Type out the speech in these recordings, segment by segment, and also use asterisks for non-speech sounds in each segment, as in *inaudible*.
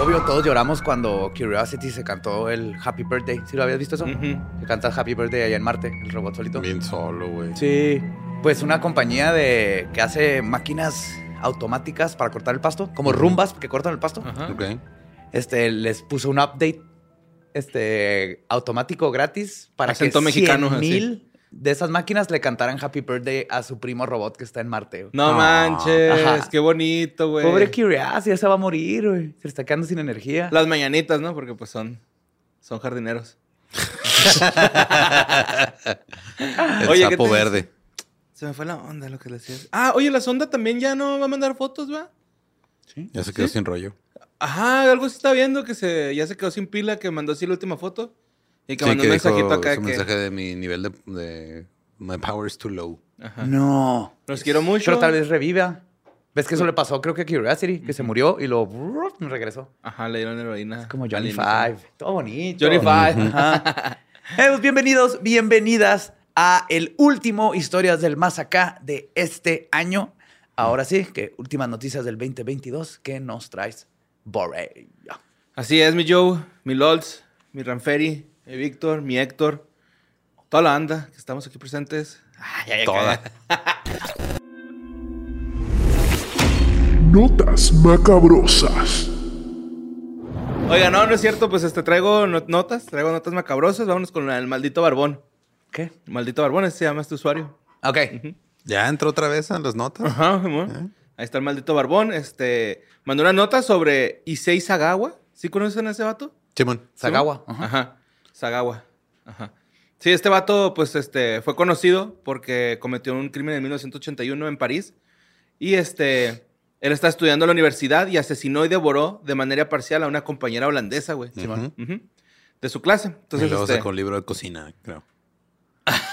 Obvio, todos lloramos cuando Curiosity se cantó el Happy Birthday. ¿Sí lo habías visto eso? Ujú. Se canta Happy Birthday allá en Marte, el robot solito. Bien solo, güey. Sí. Pues una compañía de que hace máquinas automáticas para cortar el pasto, como rumbas que cortan el pasto. Ajá. Ok. Este les puso un update este automático gratis para Acento que mexicano, 100 mil de esas máquinas le cantaran Happy Birthday a su primo robot que está en Marte. güey. No Ah, manches, ajá. qué bonito, güey. Pobre Curiosity, ya se va a morir, güey. Se le está quedando sin energía. Las mañanitas, ¿no? Porque pues son, son jardineros. *laughs* El Oye, ¿qué sapo te- verde. Se me fue la onda lo que le decías. Ah, oye, la sonda también ya no va a mandar fotos, ¿va? Ya se quedó sin rollo. Ajá, algo se está viendo que se, ya se quedó sin pila, que mandó así la última foto. Y que Sí, mandó que un mensajito acá su que... mensaje de mi nivel de, de- My power is too low. Ajá. No. Los quiero mucho. Pero tal vez reviva. ¿Ves que eso le pasó? Creo que a Curiosity, que se murió y lo brrr, regresó. Ajá, le dieron heroína. Es como Johnny. Five. Todo bonito. Johnny Five. Ajá. *laughs* Eh, pues, bienvenidos, bienvenidas a el último Historias del Más Acá de este año. Ahora sí, que últimas noticias del 2022 que nos traes, Borey. Así es, mi Joe, mi Lolz, mi Ranferi, mi Víctor, mi Héctor, toda la anda que estamos aquí presentes. Ay, ay, ay, Toda. *laughs* Notas macabrosas. Oiga, no, no es cierto, pues este traigo no- notas, traigo notas macabrosas. Vámonos con el maldito barbón. ¿Qué? El maldito barbón, ese se llama este usuario. Ok. Ya entró otra vez a las notas. Ajá, Simón. Ahí está el maldito barbón. Este mandó una nota sobre Issei Sagawa. ¿Sí conocen a ese vato? Simón. Sagawa. Ajá. Ajá. Sagawa. Ajá. Sí, este vato, pues, este, fue conocido porque cometió un crimen en 1981 en París. Y este, él está estudiando en la universidad y asesinó y devoró de manera parcial a una compañera holandesa, güey. Simón. Ujú. De su clase. Y Entonces, luego este... sacó un libro de cocina, creo. *laughs*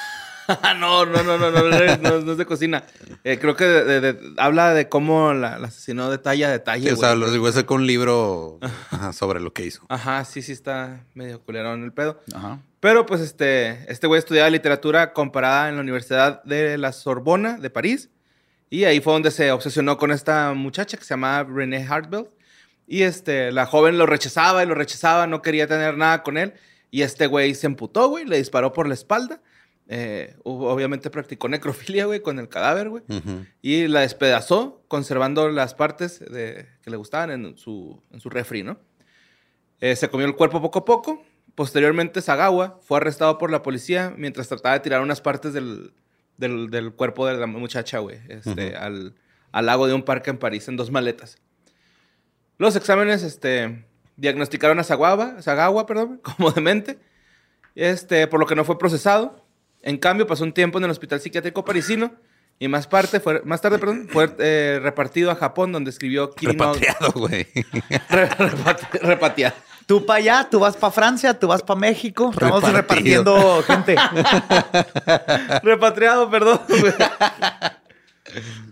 *laughs* no, no, no, no, no, no, es- de cocina. Eh, creo que habla de cómo la, asesinó detalle a detalle, o sea, lo digo, sacó un libro *laughs* sobre lo que hizo. Ajá, sí, sí está medio culerón el pedo. Ajá. Pero pues este, este güey estudiaba literatura comparada en la Universidad de la Sorbona de París. Y ahí fue donde se obsesionó con esta muchacha que se llamaba René Hartwell. Y este, la joven lo rechazaba y lo rechazaba, no quería tener nada con él. Y este güey se emputó, güey, le disparó por la espalda. Eh, obviamente practicó necrofilia, güey, con el cadáver, güey. Ujú. Y la despedazó, conservando las partes de- que le gustaban en su, en su refri, ¿no? Eh, se comió el cuerpo poco a poco. Posteriormente, Sagawa fue arrestado por la policía mientras trataba de tirar unas partes del, del- del cuerpo de la muchacha, güey, este, al, al lago de un parque en París, en dos maletas. Los exámenes este, diagnosticaron a Sagawa, Sagawa perdón, *laughs* como demente, este, por lo que no fue procesado. En cambio, pasó un tiempo en el hospital psiquiátrico parisino y más, parte fue, más tarde perdón, fue eh, repartido a Japón, donde escribió Kirino... Repatriado, güey. *laughs* Re- repati- repatriado. Tú para allá, tú vas para Francia, tú vas para México. Estamos Repartido. repartiendo gente. *laughs* Repatriado, perdón. güey.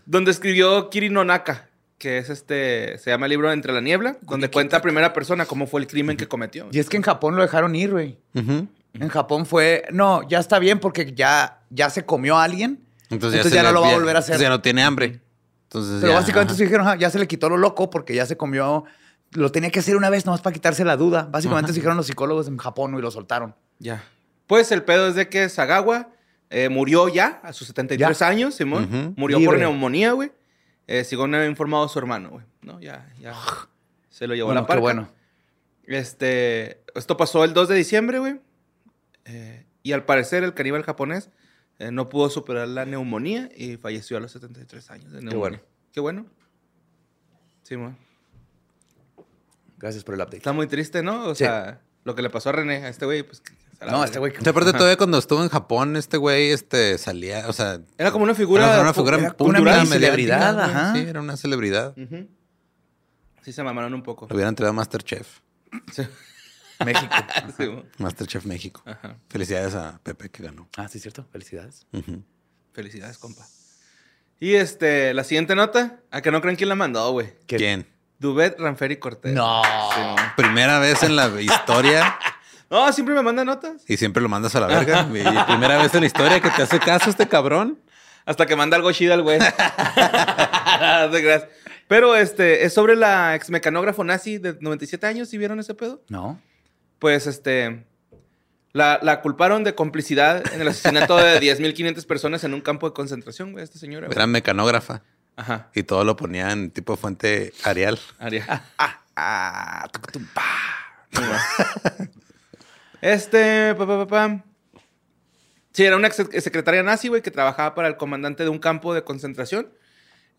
donde escribió Kiri no Naka, que es este, se llama el libro Entre la Niebla, donde cuenta a primera persona cómo fue el crimen que cometió. Y es que en Japón lo dejaron ir, güey. Ujú. En Japón fue, no, ya está bien porque ya, ya se comió a alguien. Entonces, Entonces se ya no lo va a volver a hacer. Entonces ya no tiene hambre. Entonces, Pero ya, básicamente sí dijeron, "Ah, ya se le quitó lo loco porque ya se comió. Lo tenía que hacer una vez nomás para quitarse la duda. Básicamente se dijeron los psicólogos en Japón y lo soltaron. Ya. Pues el pedo es de que Sagawa eh, murió ya a sus 73 Ya. años, Simón. Murió Libre. por neumonía, güey. Eh, según había informado su hermano, güey. No, ya, ya. Se lo llevó Bueno, la qué bueno. Este, esto pasó el 2 de diciembre, güey. Eh, y al parecer el caníbal japonés eh, no pudo superar la neumonía y falleció a los 73 años de neumonía. bueno. Qué bueno. Sí, mo. Gracias por el update. Está muy triste, ¿no? O Sí. sea, lo que le pasó a René, a este güey, pues... No, este güey. Aparte todavía cuando estuvo en Japón, este güey este, salía, o sea, Era como una figura... era una figura era una celebridad, ajá. Sí, era una celebridad. Ujú. Sí se mamaron un poco. Lo hubieran traído a Masterchef. Sí. México. *laughs* Sí. Masterchef México. Ajá. Felicidades a Pepe que ganó. ah, sí, cierto. Felicidades. Felicidades, compa. Y este, la siguiente nota, a que no creen quién la mandó, güey. ¿Quién? Dubet Ranferi Cortés. No. Sí. Primera vez en la historia *laughs* No, siempre me manda notas. y siempre lo mandas a la verga. *laughs* Y primera vez en la historia que te hace caso este cabrón. Hasta que manda algo chido al güey. Pero este, es sobre la ex mecanógrafo nazi de 97 años, ¿sí vieron ese pedo? No. Pues este. La, la culparon de complicidad en el asesinato de *laughs* 10.500 personas en un campo de concentración, güey, esta señora. güey. Era mecanógrafa Ajá. y todo lo ponía en tipo fuente Arial. Aria. Ah, tucutum, pa. Este, pa, pa, pa, pa. Sí, era una ex secretaria nazi, güey, que trabajaba para el comandante de un campo de concentración.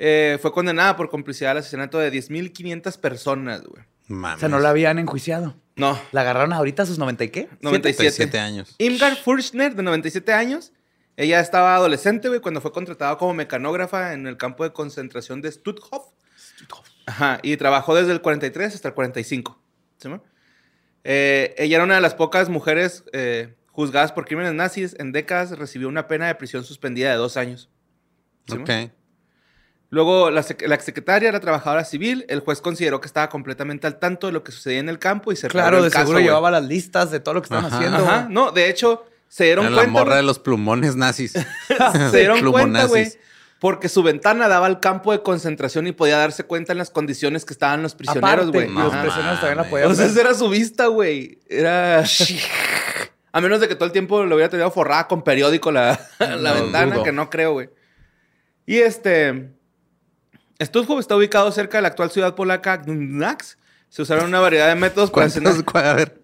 Eh, fue condenada por complicidad al asesinato de 10.500 personas, güey. O sea, no la habían enjuiciado. No, ¿La agarraron ahorita a sus 90 y qué? 97. 37 años. Imgar Furchner, de 97 años. Ella estaba adolescente, güey, cuando fue contratada como mecanógrafa en el campo de concentración de Stutthof. Ajá, y trabajó desde el 43 hasta el 45. ¿Sí? Eh, ella era una de las pocas mujeres eh, juzgadas por crímenes nazis. En décadas recibió una pena de prisión suspendida de dos años. ¿Sí? Ok. Luego, la, sec- la exsecretaria era trabajadora civil. El juez consideró que estaba completamente al tanto de lo que sucedía en el campo y se Claro, reabrió de el caso, seguro güey. llevaba las listas de todo lo que estaban Ajá. haciendo. Ajá, no, de hecho, se dieron Era la cuenta. morra güey. de los plumones nazis. *laughs* se dieron cuenta, güey. Porque su ventana daba al campo de concentración y podía darse cuenta en las condiciones que estaban los prisioneros, Aparte, güey. los prisioneros también la podían esa era su vista, güey. Era. *laughs* A menos de que todo el tiempo lo hubiera tenido forrada con periódico la, *laughs* la No ventana, dudo. que no creo, güey. Y este. Stuttgart está ubicado cerca de la actual ciudad polaca Gdańsk. Se usaron una variedad de métodos para ¿Cuántas, hacer. a ver,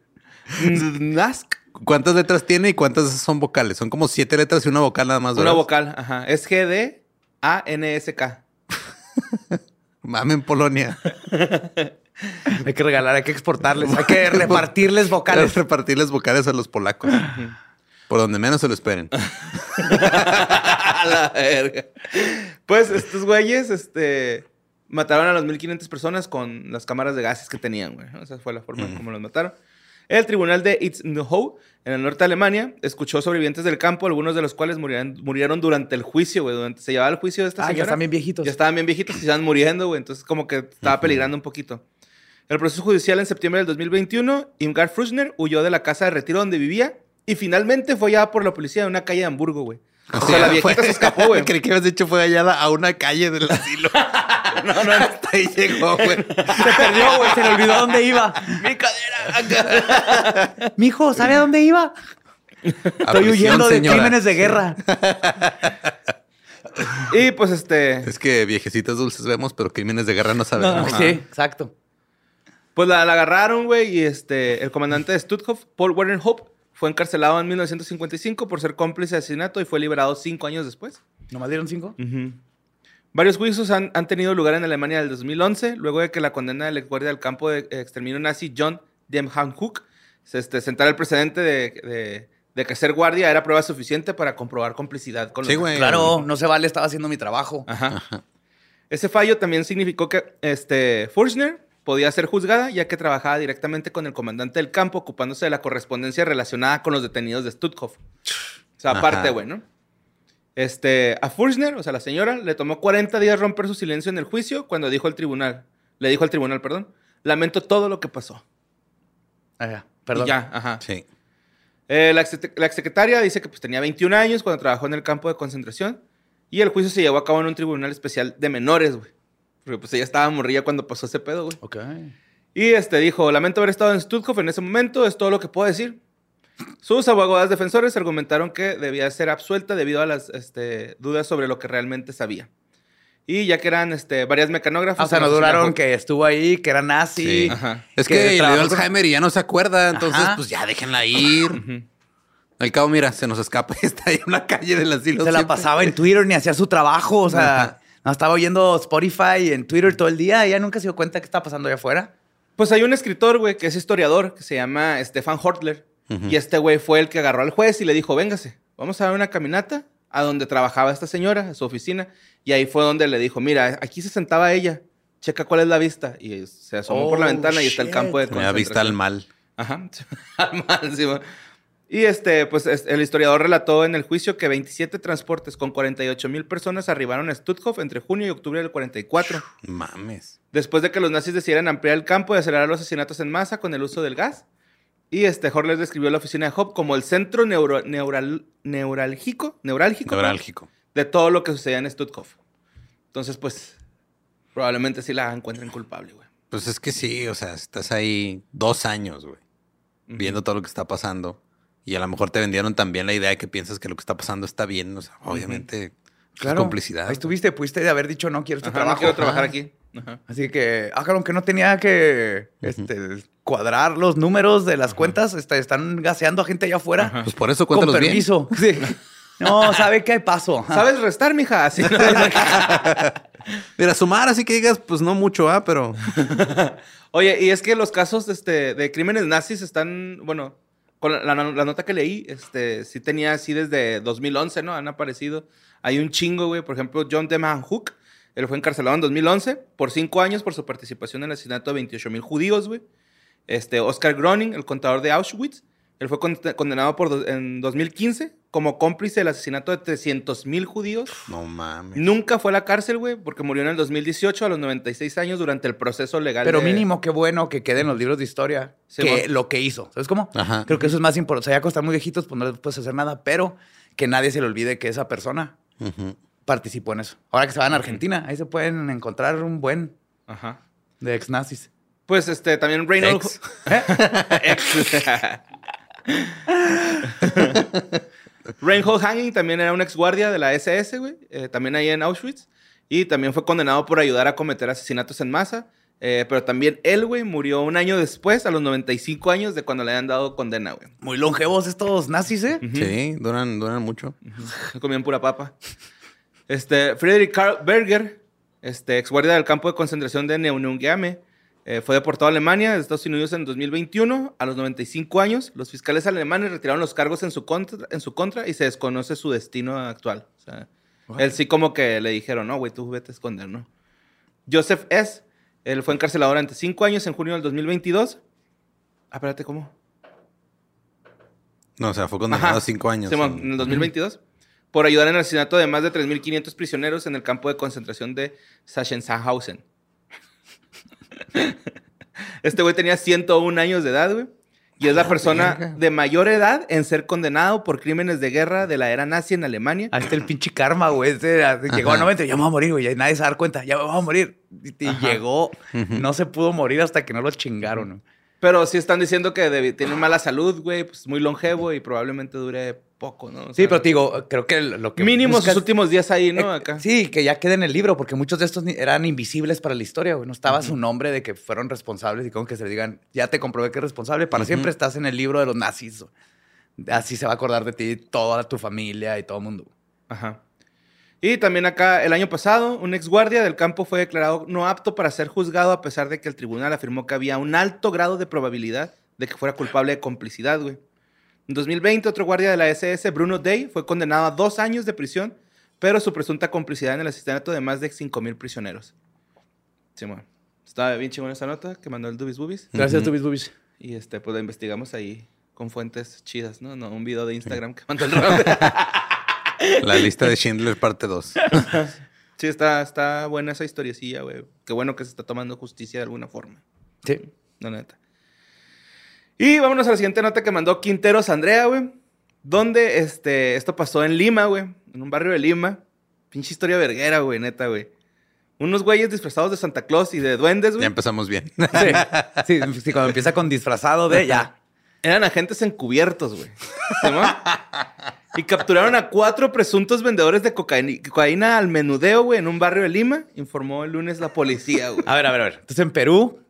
Gdańsk. ¿cuántas letras tiene y cuántas son vocales? Son como siete letras y una vocal nada más. Una vocal, ajá. Es G-D-A-N-S-K. *laughs* Mame en Polonia. *laughs* Hay que regalar, hay que exportarles, hay que *laughs* repartirles vocales. repartirles vocales a los polacos. Por donde menos se lo esperen. A *laughs* la verga. Pues estos güeyes, este, mataron a las 1500 personas con las cámaras de gases que tenían, güey. Esa fue la forma como los mataron. El tribunal de Itzehoe, en el norte de Alemania, escuchó sobrevivientes del campo, algunos de los cuales murieron, murieron durante el juicio, güey. Durante se llevaba el juicio de esta Ah, ya están bien viejitos. Ya estaban bien viejitos y se iban muriendo, güey. Entonces, como que estaba peligrando un poquito. El proceso judicial en septiembre del 2021, Imgar Fruschner huyó de la casa de retiro donde vivía y finalmente fue hallada por la policía en una calle de Hamburgo, güey. O sea, la viejita Fue- se escapó, güey. *laughs* Creí que habías dicho fue hallada a una calle del asilo. *laughs* no, *laughs* no, hasta ahí llegó, güey. Se perdió, güey, se le olvidó dónde iba. Mi cadera. Mijo, ¿sabe a dónde iba? Estoy huyendo de señora. crímenes de guerra. y pues este, Es que viejecitas dulces vemos, pero crímenes de guerra no sabemos. No, sí, exacto. pues la, la agarraron, güey, y este, el comandante de Stutthof, Paul Warren Hope, fue encarcelado en 1955 por ser cómplice de asesinato y fue liberado cinco años después. ¿Nomás dieron cinco? Varios juicios han, han tenido lugar en Alemania del 2011, luego de que la condena del ex guardia del campo de exterminio nazi John Demjanjuk se este, sentara el precedente de, de- de que ser guardia era prueba suficiente para comprobar complicidad con los Sí, güey. Claro, no se vale, estaba haciendo mi trabajo. Ajá. Ese fallo también significó que este, Furchner podía ser juzgada ya que trabajaba directamente con el comandante del campo ocupándose de la correspondencia relacionada con los detenidos de Stutthof. O sea, aparte, güey, ¿no? Este, a Furchner, o sea, la señora, le tomó 40 días romper su silencio en el juicio cuando dijo al tribunal, le dijo al tribunal, perdón, lamento todo lo que pasó. Ajá, Y perdón. ya, ajá. Sí. Eh, la, ex- la exsecretaria dice que pues, tenía 21 años cuando trabajó en el campo de concentración Y el juicio se llevó a cabo en un tribunal especial de menores, güey. Porque pues ella estaba morrilla cuando pasó ese pedo, güey. Ok. Y este dijo, lamento haber estado en Stutthof en ese momento, es todo lo que puedo decir. Sus abogados defensores argumentaron que debía ser absuelta debido a las este, dudas sobre lo que realmente sabía. Y ya que eran este, varias mecanógrafas... O sea, no duraron que estuvo ahí, que era nazi. Sí. Ajá. Es Que que, le dio Alzheimer y ya no se acuerda. Entonces, Ajá. pues ya déjenla ir. Al cabo, mira, se nos escapa y *laughs* está ahí en la calle del asilo. Se la pasaba en Twitter ni hacía su trabajo. O sea, no, estaba oyendo Spotify en Twitter todo el día. Ella nunca se dio cuenta que estaba pasando allá afuera. Pues hay un escritor, güey, que es historiador, que se llama Stefan Hortler. Y este güey fue el que agarró al juez y le dijo, véngase, vamos a dar una caminata a donde trabajaba esta señora, a su oficina. Y ahí fue donde le dijo, mira, aquí se sentaba ella, checa cuál es la vista. Y se asomó por la Oh, ventana y está el campo de Tenía vista al concentración. mal. Ajá. *laughs* Al mal, sí, güey. Y este, pues es- el historiador relató en el juicio que 27 transportes con 48 mil personas arribaron a Stutthof entre junio y octubre del 44. Mames. Después de que los nazis decidieran ampliar el campo y acelerar los asesinatos en masa con el uso del gas. Y este Horler describió la oficina de Hop como el centro neuro- neural- neurálgico, neurálgico, Neurálgico. de todo lo que sucedía en Stutthof. Entonces, pues, probablemente sí la encuentren culpable, güey. Pues es que sí, o sea, estás ahí dos años, güey, viendo todo lo que está pasando. Y a lo mejor te vendieron también la idea de que piensas que lo que está pasando está bien. O sea, obviamente, es complicidad. Ahí estuviste, pudiste de haber dicho, no quiero este Ajá, trabajo. no quiero trabajar Ajá. aquí. Ajá. Así que, ah, que no tenía que este, cuadrar los números de las cuentas. este, están gaseando a gente allá afuera. Ajá. Pues por eso Con cuéntalos bien. permiso. *laughs* Sí. No, sabe qué paso. Ajá. ¿Sabes restar, mija? Así, ¿no? *laughs* Mira, sumar así que digas, pues no mucho, ah, pero *laughs* Oye, y es que los casos este, de crímenes nazis están, bueno, con la, la- nota que leí, este, sí tenía así desde 2011, ¿no? Han aparecido. Hay un chingo, güey. Por ejemplo, John Deman Hook, él fue encarcelado en 2011 por cinco años por su participación en el asesinato de 28 mil judíos, güey. Este, Oscar Groning, el contador de Auschwitz, él fue con- condenado por en 2015 como cómplice del asesinato de 300 mil judíos. no mames. Nunca fue a la cárcel, güey, porque murió en el 2018 a los 96 años durante el proceso legal. Pero de- mínimo, qué bueno que quede en los libros de historia Sí, que lo que hizo. ¿Sabes cómo? Ajá. Creo que eso es más importante. O sea, ya costar muy viejitos, pues no les puedes hacer nada, pero que nadie se le olvide que esa persona participó en eso. Ahora que se van a Argentina, ahí se pueden encontrar un buen Ajá. de ex nazis. Pues este, también Reynold. Ex. *laughs* *laughs* *laughs* Reinhold Hanging también era un ex guardia de la SS, güey. eh, también ahí en Auschwitz. Y también fue condenado por ayudar a cometer asesinatos en masa. eh, pero también él, güey, murió un año después, a los 95 años de cuando le habían dado condena, güey. Muy longevos estos nazis, ¿eh? Sí, duran, duran mucho. *laughs* Comían pura papa. Este, Friedrich Karl Berger, este, ex guardia del campo de concentración de Neunungeame, eh, fue deportado a Alemania, de Estados Unidos en 2021, a los 95 años. Los fiscales alemanes retiraron los cargos en su contra, en su contra y se desconoce su destino actual. O sea, él sí como que le dijeron, no, güey, tú vete a esconder, ¿no? Joseph S., él fue encarcelado durante 5 años en junio del 2022. Ah, espérate, ¿cómo? No, o sea, fue condenado a cinco años. Simón, en el 2022. Por ayudar en el asesinato de más de 3.500 prisioneros en el campo de concentración de Sachsenhausen. Este güey tenía 101 años de edad, güey. Y es la persona de mayor edad en ser condenado por crímenes de guerra de la era nazi en Alemania. Ahí está el pinche karma, güey. Ese, llegó a 90, ya me voy a morir, güey. Y nadie se da cuenta, ya me voy a morir. Y, y llegó, no se pudo morir hasta que no lo chingaron. ¿no? Pero sí están diciendo que debi- tiene mala salud, güey, pues muy longevo y probablemente dure poco, ¿no? O Sí, pero te digo, creo que lo que. Mínimo buscas- sus últimos días ahí, ¿no? Eh, Acá. Sí, que ya quede en el libro, porque muchos de estos eran invisibles para la historia, güey. No estaba su nombre de que fueron responsables y como que se digan, ya te comprobé que eres responsable, para siempre estás en el libro de los nazis. Así se va a acordar de ti toda tu familia y todo el mundo. Ajá. Y también acá, el año pasado, un ex guardia del campo fue declarado no apto para ser juzgado a pesar de que el tribunal afirmó que había un alto grado de probabilidad de que fuera culpable de complicidad, güey. En 2020, otro guardia de la SS, Bruno Day, fue condenado a dos años de prisión, pero su presunta complicidad en el asesinato de más de 5.000 prisioneros. Sí, bueno. Estaba bien chingona esa nota que mandó el Dubis Bubis. Gracias, Ujú. Tubis Bubis. Y este, pues la investigamos ahí con fuentes chidas, ¿no? No, un video de Instagram que mandó el Robert. *laughs* La lista de Schindler parte 2. *laughs* Sí, está, está buena esa historiecilla, güey. Qué bueno que se está tomando justicia de alguna forma. Sí. La neta. Y vámonos a la siguiente nota que mandó Quinteros Andrea, güey. Donde este, esto pasó en Lima, güey. En un barrio de Lima. Pinche historia verguera, güey, neta, güey. Unos güeyes disfrazados de Santa Claus y de duendes, Ya güey. empezamos bien. Sí, sí, sí, cuando empieza con disfrazado de ya. Eran agentes encubiertos, güey. ¿Simón? *laughs* y capturaron a cuatro presuntos vendedores de cocaína, cocaína al menudeo, güey, en un barrio de Lima, informó el lunes la policía, güey. A ver, a ver, a ver. Entonces en Perú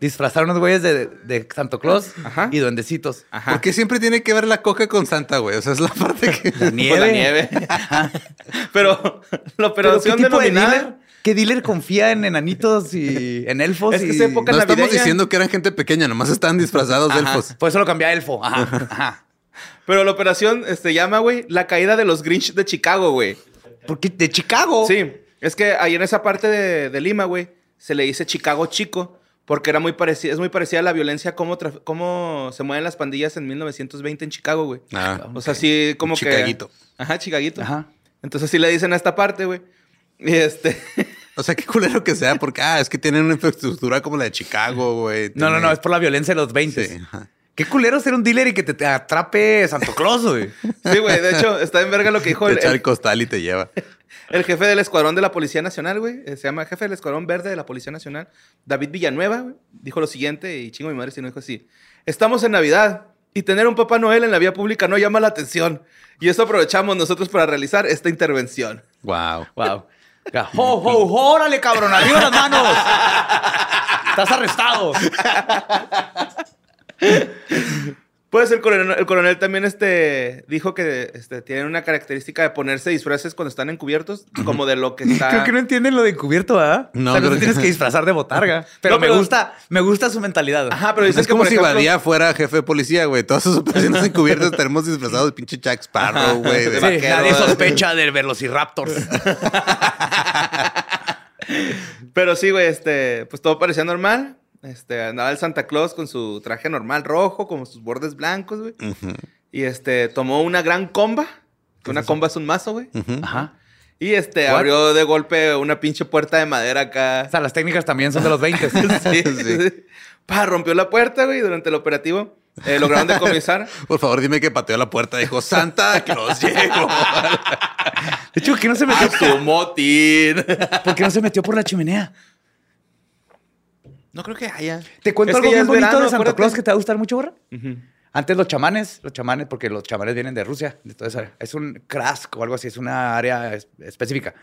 disfrazaron unos güeyes de, de Santo Claus Ajá. y duendecitos. Ajá. ¿Por qué siempre tiene que ver la coca con Santa, güey? O sea, es la parte que... La nieve. La nieve. *laughs* Pero la Pero ¿qué operación tipo de denominada... dealer? ¿Qué dealer confía en enanitos y en elfos? Es que y- es época No estamos diciendo que eran gente pequeña, nomás estaban disfrazados de elfos. Por eso lo cambié a elfo. Ajá. *laughs* Ajá. Pero la operación este, llama, güey, la caída de los Grinch de Chicago, güey. Porque de Chicago. Sí, es que ahí en esa parte de, de Lima, güey, se le dice Chicago chico, porque era muy parecida, es muy parecida a la violencia, cómo se mueven las pandillas en 1920 en Chicago, güey. Ah, O sea, sí, como que... chicaguito. Ajá, chicaguito. Ajá. Entonces sí le dicen a esta parte, güey. Y este... *laughs* O sea, qué culero que sea, porque, ah, es que tienen una infraestructura como la de Chicago, güey. No, no, no, es por la violencia de los 20. Sí, ajá. Qué culero ser un dealer y que te, te atrape Santo Claus, güey. Sí, güey, de hecho, está en verga lo que dijo Te el, echa el- costal y te lleva. el jefe del escuadrón de la Policía Nacional, güey. eh, Se llama jefe del escuadrón verde de la Policía Nacional, David Villanueva, güey. Dijo lo siguiente, y chingo mi madre si no dijo así. Estamos en Navidad y tener un Papá Noel en la vía pública no llama la atención. Y eso aprovechamos nosotros para realizar esta intervención. Wow. Wow. Ya, ¡Ho, ho, órale, cabrón! ¡Arriba las manos! Estás arrestado. Pues el coronel, el coronel también este, dijo que este, tienen una característica de ponerse disfraces cuando están encubiertos, como de lo que *laughs* está... Creo que no entienden lo de encubierto, ¿ah? No, o sea, no creo te que- tienes que *laughs* disfrazar de botarga. Pero, No, me pero- gusta, me gusta su mentalidad. Ajá, pero dicen Es que, como por si ejemplo- Badía fuera jefe de policía, güey. Todas sus operaciones encubiertas tenemos disfrazados de pinche Jack Sparrow, güey. Sí, nadie sospecha del Velociraptors. *laughs* Pero sí, güey, este, pues todo parecía normal. Este, andaba el Santa Claus con su traje normal rojo, con sus bordes blancos, güey. Ujú, Y este, tomó una gran comba. Que una comba es un mazo, güey. ujú. Ajá. Y este, What? abrió de golpe una pinche puerta de madera O acá. sea, las técnicas también son de los 20. *laughs* *laughs* Sí, Sí. sí. Pa, rompió la puerta, güey. Durante el operativo eh, lograron decomisar. *laughs* Por favor, dime que pateó la puerta. Dijo, Santa Claus llegó. De hecho, ¿por qué no se metió, ¡A su motín! ¿por qué no se metió por la chimenea? No creo que haya. Te cuento Es algo bien bonito verano, de Santa. Claus que te va a gustar mucho, Borra. Antes los chamanes, los chamanes, porque los chamanes vienen de Rusia, de toda esa área. Es un krask o algo así, es una área es- específica.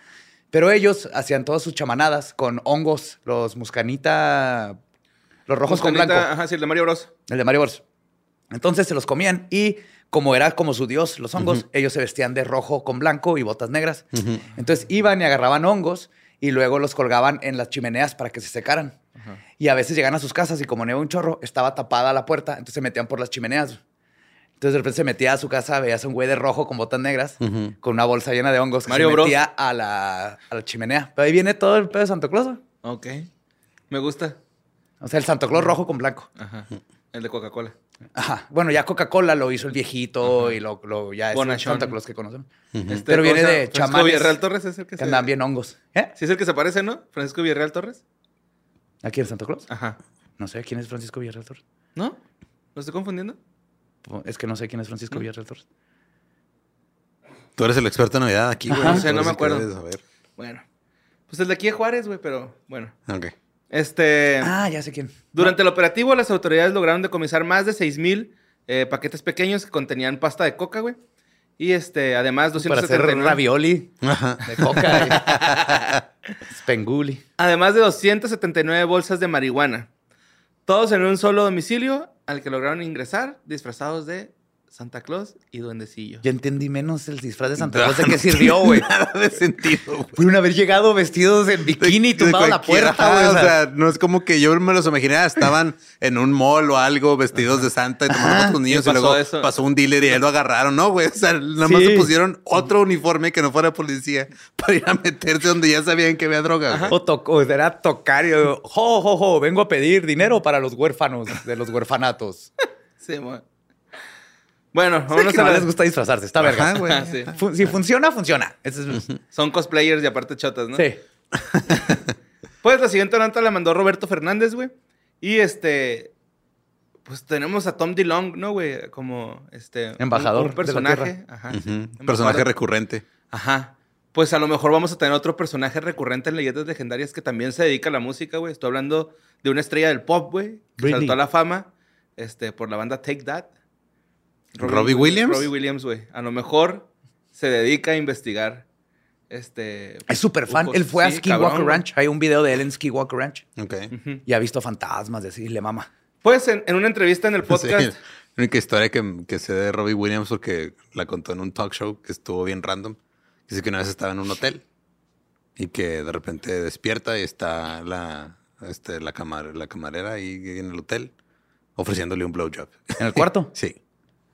Pero ellos hacían todas sus chamanadas con hongos, los muscanita, los rojos con blanco, Ajá, sí, el de Mario Bros. el de Mario Bros. Entonces se los comían y como era como su dios, los hongos, ellos se vestían de rojo con blanco y botas negras. Entonces iban y agarraban hongos y luego los colgaban en las chimeneas para que se secaran. Y a veces llegan a sus casas y como neva un chorro, estaba tapada la puerta, entonces se metían por las chimeneas. Entonces de repente se metía a su casa, veías a un güey de rojo con botas negras, con una bolsa llena de hongos que Mario se metía a la, a la chimenea. Pero ahí viene todo el pedo de Santo Claus. Ok. Me gusta. O sea, el Santo Claus rojo con blanco. Ajá. El de Coca-Cola. Ajá. Bueno, ya Coca-Cola lo hizo el viejito y lo, lo- ya es el Bonachón. Santa Claus que conocemos. Este, Pero viene ¿cómo se de llama? Francisco chamanes Villarreal Torres es el que, Que se... andan bien hongos. ¿Eh? Sí es el que se parece, ¿no? Francisco Villarreal Torres. ¿Aquí el Santa Claus? Ajá. No sé quién es Francisco Villarreal Torres. ¿No? ¿Lo estoy confundiendo? Es que no sé quién es Francisco Villarreal Torres. Tú eres el experto en Navidad aquí, güey. Sí, Tú no me acuerdo. saber. Bueno. Pues el de aquí de Juárez, güey, pero bueno. Ok. Este. Ah, ya sé quién. Durante el operativo, las autoridades lograron decomisar más de 6 mil paquetes pequeños que contenían pasta de coca, güey. Y este, además, Para hacer 279. ravioli de coca. y *laughs* Spenguli. Además de 279 bolsas de marihuana. Todos en un solo domicilio al que lograron ingresar disfrazados de Santa Claus y Duendecillo. Yo entendí menos el disfraz de Santa Claus de *laughs* qué sirvió, güey. Nada de sentido, güey. Pudieron haber llegado vestidos en bikini y tumbado la puerta, güey. o sea, no es como que yo me los imaginé, estaban en un mall o algo, vestidos de Santa y tomando fotos con niños y, luego eso. pasó un dealer y ahí lo agarraron, ¿no, güey? O sea, nada más Sí. se pusieron otro uniforme que no fuera policía para ir a meterse donde ya sabían que había droga. o, to- o era tocar y yo, jo, jo, jo, vengo a pedir dinero para los huérfanos de los huerfanatos. Sí, mo- Bueno, Es vámonos que a no les gusta disfrazarse, está verga. Ajá, güey. *laughs* Sí. Si funciona, funciona. Es- Son cosplayers y aparte chotas, ¿no? Sí. *laughs* Pues la siguiente nota la mandó Roberto Fernández, güey. Y este. Pues tenemos a Tom DeLong, ¿no, güey? Como este. un- Embajador Un, de la personaje. Ajá. Sí. Personaje recurrente. Ajá. pues a lo mejor vamos a tener otro personaje recurrente en Leyendas Legendarias que también se dedica a la música, güey. Estoy hablando de una estrella del pop, güey, que Britney. saltó a la fama este, por la banda Take That. ¿Robbie Williams? Robbie Williams, güey. A lo mejor se dedica a investigar. Este. Es súper fan. Él fue a Sí, Ski cabrón, Walker güey. Ranch. Hay un video de él en Ski Walker Ranch. Ok. Y ha visto fantasmas de así, le mama. Pues en, en una entrevista en el *laughs* podcast. Sí, La única historia que, que sé de Robbie Williams porque la contó en un talk show que estuvo bien random. Dice que una vez estaba en un hotel y que de repente despierta y está la, este, la, camar- la camarera ahí en el hotel ofreciéndole un blowjob. ¿En el cuarto? *laughs* Sí.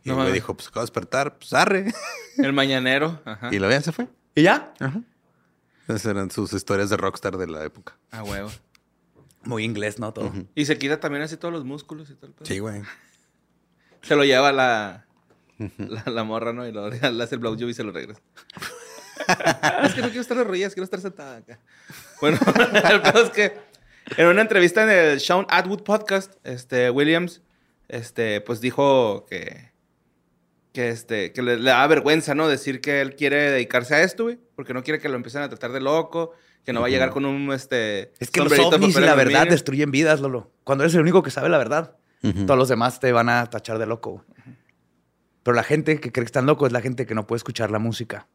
Y No me dijo, pues acabo de despertar, pues arre. *laughs* El mañanero. Ajá. Y lo vean, se fue. ¿Y ya? Ajá. Esas eran sus historias de rockstar de la época. Ah, huevo. Muy inglés, ¿no? Todo. Y se quita también así todos los músculos y todo el pedo. Sí, güey. Se lo lleva la, la, la morra, ¿no? Y lo, le hace el blowjob y se lo regresa. *laughs* es que no quiero estar de rodillas, quiero estar sentada acá. Bueno, *laughs* el pedo es que en una entrevista en el Sean Atwood podcast, este, Williams, este, pues dijo que, que, este, que le, le da vergüenza, ¿no? Decir que él quiere dedicarse a esto, güey, porque no quiere que lo empiecen a tratar de loco, que no va a llegar con un, este... Es que los ovnis y la verdad destruyen vidas, Lolo. Cuando eres el único que sabe la verdad, todos los demás te van a tachar de loco. Pero la gente que cree que están locos es la gente que no puede escuchar la música.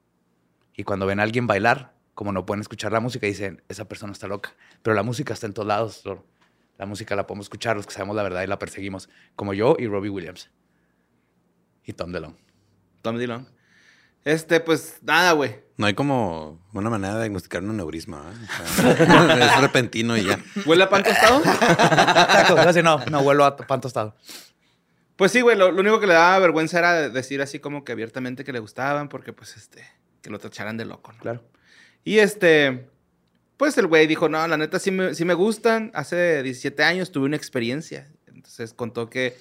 Y cuando ven a alguien bailar, como no pueden escuchar la música, dicen, esa persona está loca. Pero la música está en todos lados, Lolo. La música la podemos escuchar los que sabemos la verdad y la perseguimos. Como yo y Robbie Williams. Y Tom DeLonge. Tom Dillon. Este, pues, nada, güey. No hay como una manera de diagnosticar un aneurisma. ¿eh? O sea, *laughs* es repentino y ya. ¿Huele a pan tostado? Casi no, no vuelvo a pan tostado. Pues sí, güey, lo, lo único que le daba vergüenza era decir así como que abiertamente que le gustaban, porque pues este, que lo tacharan de loco, ¿no? Claro. Y este, pues el güey dijo, no, la neta sí me, sí me gustan, hace 17 años tuve una experiencia. Entonces contó que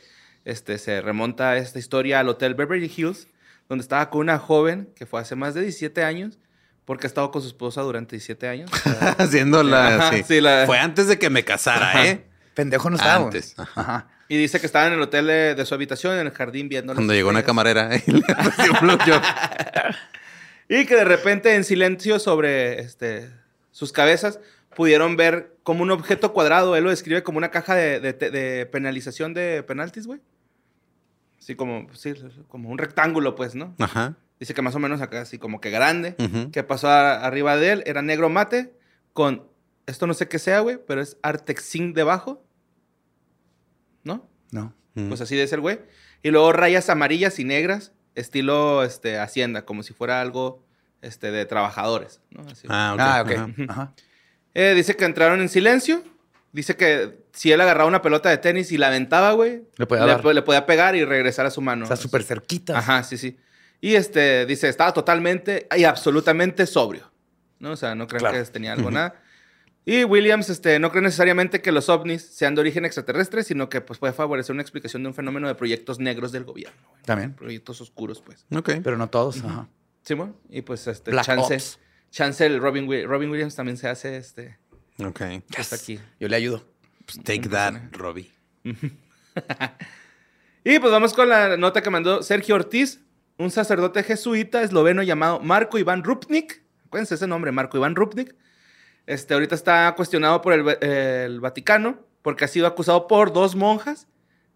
este, se remonta esta historia al Hotel Beverly Hills, donde estaba con una joven que fue hace más de 17 años, porque ha estado con su esposa durante 17 años. *laughs* Haciendo la. Ajá, sí. sí, la- Fue antes de que me casara, Ajá. ¿eh? Pendejo no estaba. güey. Antes. Ajá. Y dice que estaba en el hotel de, de su habitación, en el jardín, viendo Cuando llegó una camarera y le. *laughs* Y que de repente, en silencio sobre este, sus cabezas, pudieron ver como un objeto cuadrado. Él lo describe como una caja de, de- de penalización de penaltis, güey. Así como, sí, como un rectángulo, pues, ¿no? Ajá. Dice que más o menos acá, así como que grande. Que pasó a- arriba de él. Era negro mate con, esto no sé qué sea, güey, pero es Artexin debajo. ¿No? No. Pues así de ser, güey. Y luego rayas amarillas y negras, estilo este, Hacienda, como si fuera algo este, de trabajadores. ¿no? Así. Ah, ok. Ah, ok. Ajá. Ajá. Eh, dice que entraron en silencio. Dice que si él agarraba una pelota de tenis y la aventaba, güey, Le podía le, le podía pegar y regresar a su mano. Está súper cerquita. Ajá, sí, sí. Y este, dice, estaba totalmente y absolutamente sobrio. ¿No? O sea, no creen Claro. que tenía algo, nada. Y Williams este, no cree necesariamente que los ovnis sean de origen extraterrestre, sino que pues, puede favorecer una explicación de un fenómeno de proyectos negros del gobierno. güey. También. Proyectos oscuros, pues. Ok. Pero no todos. Ajá. Sí, bueno. Y pues, este, Black chance, Ops. Chance el Robin, Robin Williams también se hace, este, Ok. pues, aquí. Yo le ayudo. Pues take Un that. Robbie. *laughs* Y pues vamos con la nota que mandó Sergio Ortiz, un sacerdote jesuita esloveno llamado Marco Iván Rupnik. Acuérdense ese nombre, Marco Iván Rupnik. Este, ahorita está cuestionado por el, Va- el Vaticano porque ha sido acusado por dos monjas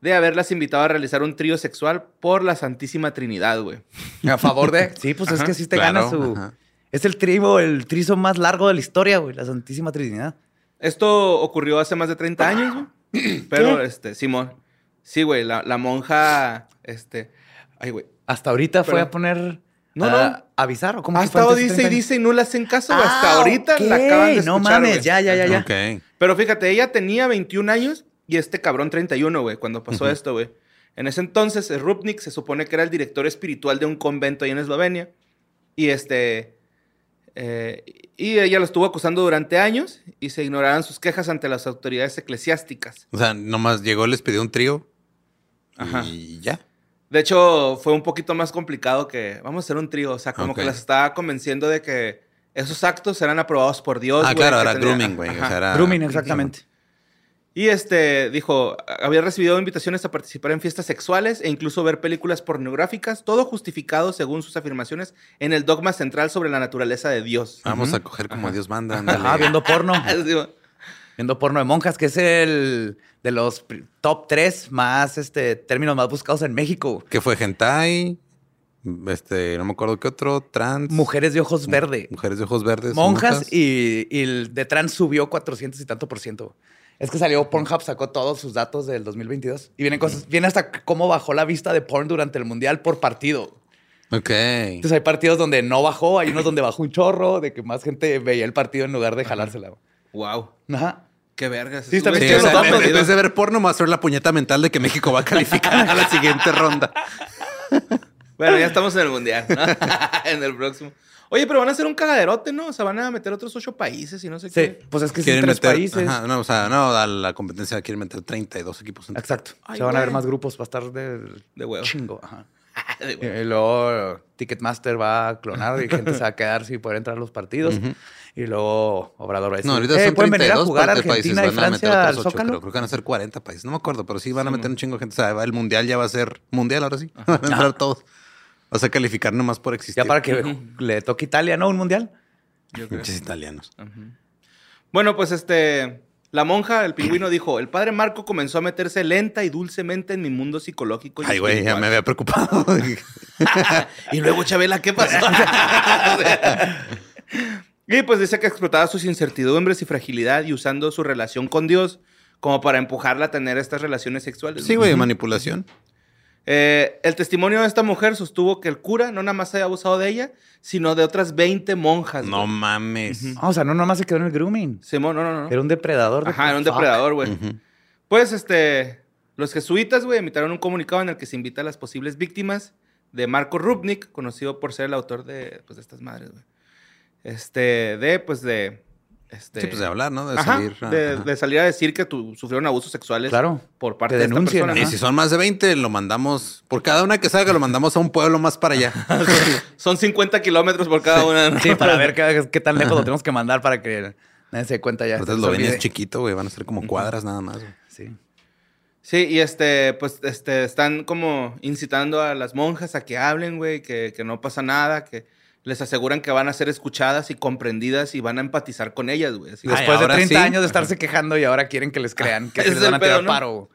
de haberlas invitado a realizar un trío sexual por la Santísima Trinidad, güey. A favor de. *laughs* Sí, pues es que sí te claro, gana su. ajá. Es el tribo, el trizo más largo de la historia, güey. La Santísima Trinidad. Esto ocurrió hace más de 30 años, güey. *clears throat* Pero, este, Simón. Sí, güey, la, la monja, este... Ay, güey. Hasta ahorita fue a poner. No, a no. Avisar o cómo Ha que fue estado antes de dice y 30 años? dice y no le hacen caso. Hasta Ah, ahorita la acaban de No escuchar, mames, güey. ya, ya, ya, ya. Ok. Pero fíjate, ella tenía 21 años y este cabrón 31, güey, cuando pasó esto, güey. En ese entonces, Rupnik se supone que era el director espiritual de un convento ahí en Eslovenia. Y este. Eh, y ella lo estuvo acusando durante años y se ignoraron sus quejas ante las autoridades eclesiásticas. O sea, nomás llegó, les pidió un trío. Ajá. Y ya. De hecho, fue un poquito más complicado que vamos a hacer un trío. O sea, como que las estaba convenciendo de que esos actos eran aprobados por Dios. ah, claro, era tenía- grooming, güey. O sea, era... Grooming, exactamente. Y este dijo, había recibido invitaciones a participar en fiestas sexuales e incluso ver películas pornográficas, todo justificado según sus afirmaciones en el dogma central sobre la naturaleza de Dios. Vamos a coger como Dios manda. ándale. Ah, viendo porno. *laughs* Viendo porno de monjas, que es el de los top tres más, este, términos más buscados en México. ¿Qué fue? Hentai, este, no me acuerdo qué otro, trans. Mujeres de ojos verde. Mujeres de ojos verdes. Monjas y, y el de trans subió 400 y tanto por ciento. Es que salió Pornhub, sacó todos sus datos del 2022. Y vienen cosas, viene hasta cómo bajó la vista de porn durante el mundial por partido. Ok. Entonces hay partidos donde no bajó, hay unos donde bajó un chorro, de que más gente veía el partido en lugar de jalársela. Wow. Ajá. Qué vergas. Sí, bien Sí, o sea, los datos. en vez de ver porno, a hacer la puñeta mental de que México va a calificar a la siguiente ronda. *laughs* Bueno, ya estamos en el mundial, ¿no? *laughs* en el próximo. Oye, pero van a hacer un cagaderote, ¿no? O sea, van a meter otros ocho países y no sé Sí, qué. pues es que son Quieren tres meter, países. ajá, no, o sea, no, a la competencia quieren meter 32 equipos. en- Exacto. Ay, Se van a ver güey. más grupos, va a estar de, De huevo. chingo. Ajá. *laughs* De Y, huevo. y luego Ticketmaster va a clonar y gente se va a quedar sin poder entrar a los partidos. Y luego Obrador va a decir, No, ahorita "Eh, son pueden venir a 32 jugar a parte- países, Argentina y van a meter Francia otros ocho, Zócalo. creo, creo que van a ser 40 países. No me acuerdo, pero sí van a meter un chingo de gente. O sea, el mundial ya va a ser mundial ahora sí. Van a entrar todos. Vas a calificar nomás por existir. Ya para que le toque Italia, ¿no? Un mundial. Pinches italianos. Bueno, pues este. La monja, el pingüino, dijo: El padre Marco comenzó a meterse lenta y dulcemente en mi mundo psicológico. y Ay, güey, ya espiritual". me había preocupado. *laughs* y luego, Chabela, ¿qué pasó? *laughs* y pues dice que explotaba sus incertidumbres y fragilidad y usando su relación con Dios como para empujarla a tener estas relaciones sexuales. sí, güey, manipulación. Eh, el testimonio de esta mujer sostuvo que el cura no nada más había abusado de ella, sino de otras 20 monjas. No güey. mames. Ah, o sea, no nomás se quedó en el grooming. Simón, no, no, no. Era un depredador. de- Ajá, era un Fuck. depredador, güey. Pues, este, los jesuitas, güey, emitaron un comunicado en el que se invita a las posibles víctimas de Marco Rubnik, conocido por ser el autor de, pues, de estas madres, güey. Este, de, pues, de, este... Sí, pues de hablar, ¿no? De Ajá, salir. de, ajá. de salir a decir que tu- sufrieron abusos sexuales Claro, por parte de esta persona. Y si son más de 20, lo mandamos. Por cada una que salga, lo mandamos a un pueblo más para allá. *laughs* Son 50 kilómetros por cada una. ¿no? Sí, para ver qué, qué tan lejos lo tenemos que mandar para que nadie se dé cuenta ya. Entonces lo ven es chiquito, güey. Van a ser como cuadras nada más. güey. Sí. Sí, y este, pues, este, están como incitando a las monjas a que hablen, güey, que, que no pasa nada, que les aseguran que van a ser escuchadas y comprendidas y van a empatizar con ellas, güey. Ay, Después de ahora 30 sí. años de estarse quejando y ahora quieren que les crean que *laughs* se les es van a tirar pedo, ¿no? paro.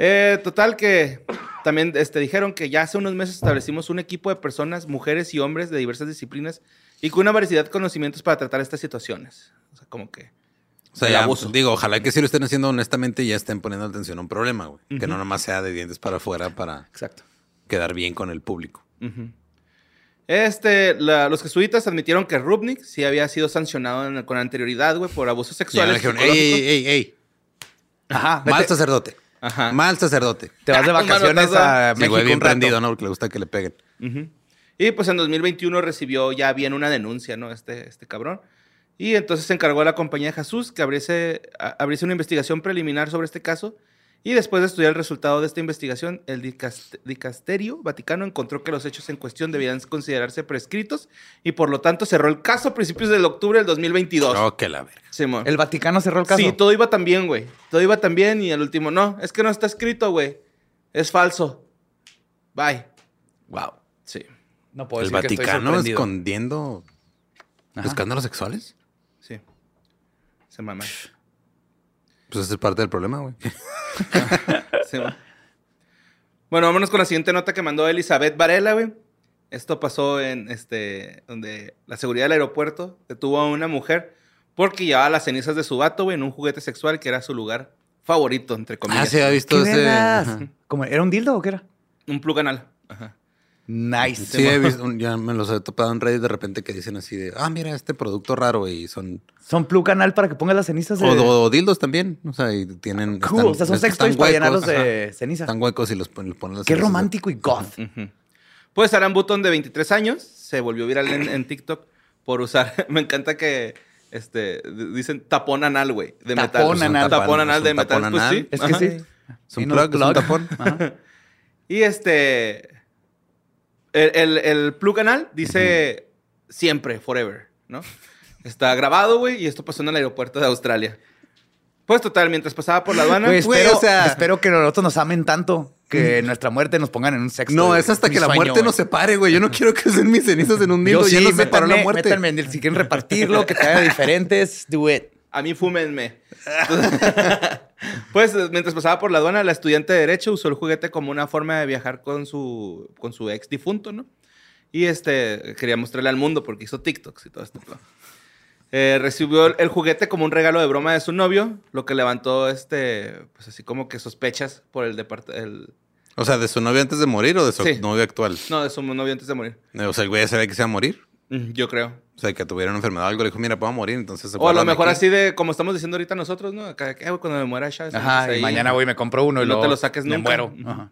Eh, total que también este, dijeron que ya hace unos meses establecimos un equipo de personas, mujeres y hombres de diversas disciplinas y con una variedad de conocimientos para tratar estas situaciones. O sea, como que... O sea, El ya, abuso. digo, ojalá que si lo estén haciendo honestamente y ya estén poniendo atención a un problema, güey. Que no nomás sea de dientes para afuera para Exacto. quedar bien con el público. Ujú. Este, la- los jesuitas admitieron que Rubnik sí había sido sancionado en- con anterioridad, güey, por abuso Ya sexual. le dijeron, ey, ey, ey, ey. Ajá. Mal sacerdote. Ajá. Mal sacerdote. te vas de Un vacaciones manotazo. a Sí, México güey, bien un prendido, ¿no? Porque le gusta que le peguen. Ujú. Y pues en 2021 recibió ya bien una denuncia, ¿no? Este, este cabrón. Y entonces se encargó a la compañía Jesús que abriese, a- abriese una investigación preliminar sobre este caso. Y después de estudiar el resultado de esta investigación, el dicast- dicasterio Vaticano encontró que los hechos en cuestión debían considerarse prescritos y por lo tanto cerró el caso a principios de octubre del 2022. Oh, que la verga. Simón. El Vaticano cerró el caso. Sí, todo iba tan bien, güey. Todo iba tan bien y al último, no, es que no está escrito, güey. Es falso. Bye. Wow. Sí. No puedo ¿El decir que estoy Vaticano escondiendo Ajá. escándalos sexuales? Sí. Se mama. Pues esa es parte del problema, güey. *laughs* Sí, bueno, vámonos con la siguiente nota que mandó Elizabeth Varela, güey. Esto pasó en este, donde la seguridad del aeropuerto detuvo a una mujer porque llevaba las cenizas de su vato, güey, en un juguete sexual que era su lugar favorito, entre Ah, comillas. sí, ha visto ¿Qué ese. ¿Era un dildo o qué era? Un plug anal. Ajá. Nice. Sí, he visto, un- ya me los he topado en Reddit de repente que dicen así de, ah, mira este producto raro y son... Son plug canal para que pongas las cenizas de... O, o dildos también, o sea, y tienen... Cool. están- o sea, son están sex toys para huecos, llenarlos ajá. de ceniza. Están huecos y los ponen, ponen las Qué cenizas. romántico y goth. Ujú. Pues Aran Button, de 23 años, se volvió viral en, en TikTok por usar. *laughs* Me encanta que este, dicen tapón anal, güey, de metal. Tapón un anal. Tapón anal Es de metal. tapón Pues anal. sí. Es que Ajá. sí. Es un plug, es un tapón. Ajá. *laughs* Y este. El, el, el plug anal dice siempre, forever, ¿no? Está grabado, güey, y esto pasó en el aeropuerto de Australia. Pues total, mientras pasaba por la aduana. Güey, espero, o sea- espero que nosotros nos amen tanto que nuestra muerte nos pongan en un sexto. No, es hasta que la sueño, muerte güey. nos separe, güey. Yo no quiero que usen mis cenizas en un Yo dildo. sí, ya nos separó la muerte. métanme. Si quieren repartirlo, que te haga diferentes, do it. A mí fúmenme. *laughs* *laughs* pues mientras pasaba por la aduana, la estudiante de Derecho usó el juguete como una forma de viajar con su, con su ex difunto, ¿no? Y este, quería mostrarle al mundo porque hizo TikToks y todo plan. Eh, recibió el, juguete como un regalo de broma de su novio, lo que levantó, este, pues así como que sospechas por el departamento. O sea, ¿de su novio antes de morir o de su Sí. novio actual? No, de su novio antes de morir. Eh, O sea, el güey ya sabía que se iba a morir. Yo creo. O sea, que tuviera una enfermedad o algo. Le dijo, mira, puedo morir, entonces se O a lo mejor aquí. así de, como estamos diciendo ahorita nosotros, ¿no? Acá, "Ah, cuando me muera ya. Ajá, y ahí". mañana voy y me compro uno y No luego te lo saques me nunca. muero. Ujú. Ajá.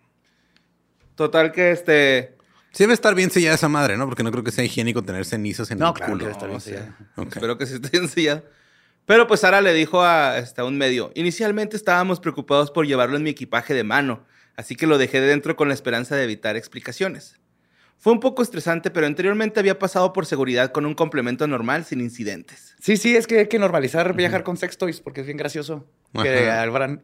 Total que este... Sí debe estar bien sellada esa madre, ¿no? Porque no creo que sea higiénico tener cenizas en No, el claro culo. que debe estar bien sellada. Espero que sí esté ensillado. Pero pues Sara le dijo a, este, a un medio, inicialmente estábamos preocupados por llevarlo en mi equipaje de mano, así que lo dejé de dentro con la esperanza de evitar explicaciones. Fue un poco estresante, pero anteriormente había pasado por seguridad con un complemento normal sin incidentes. Sí, sí, es que hay que normalizar viajar con sex toys porque es bien gracioso. Que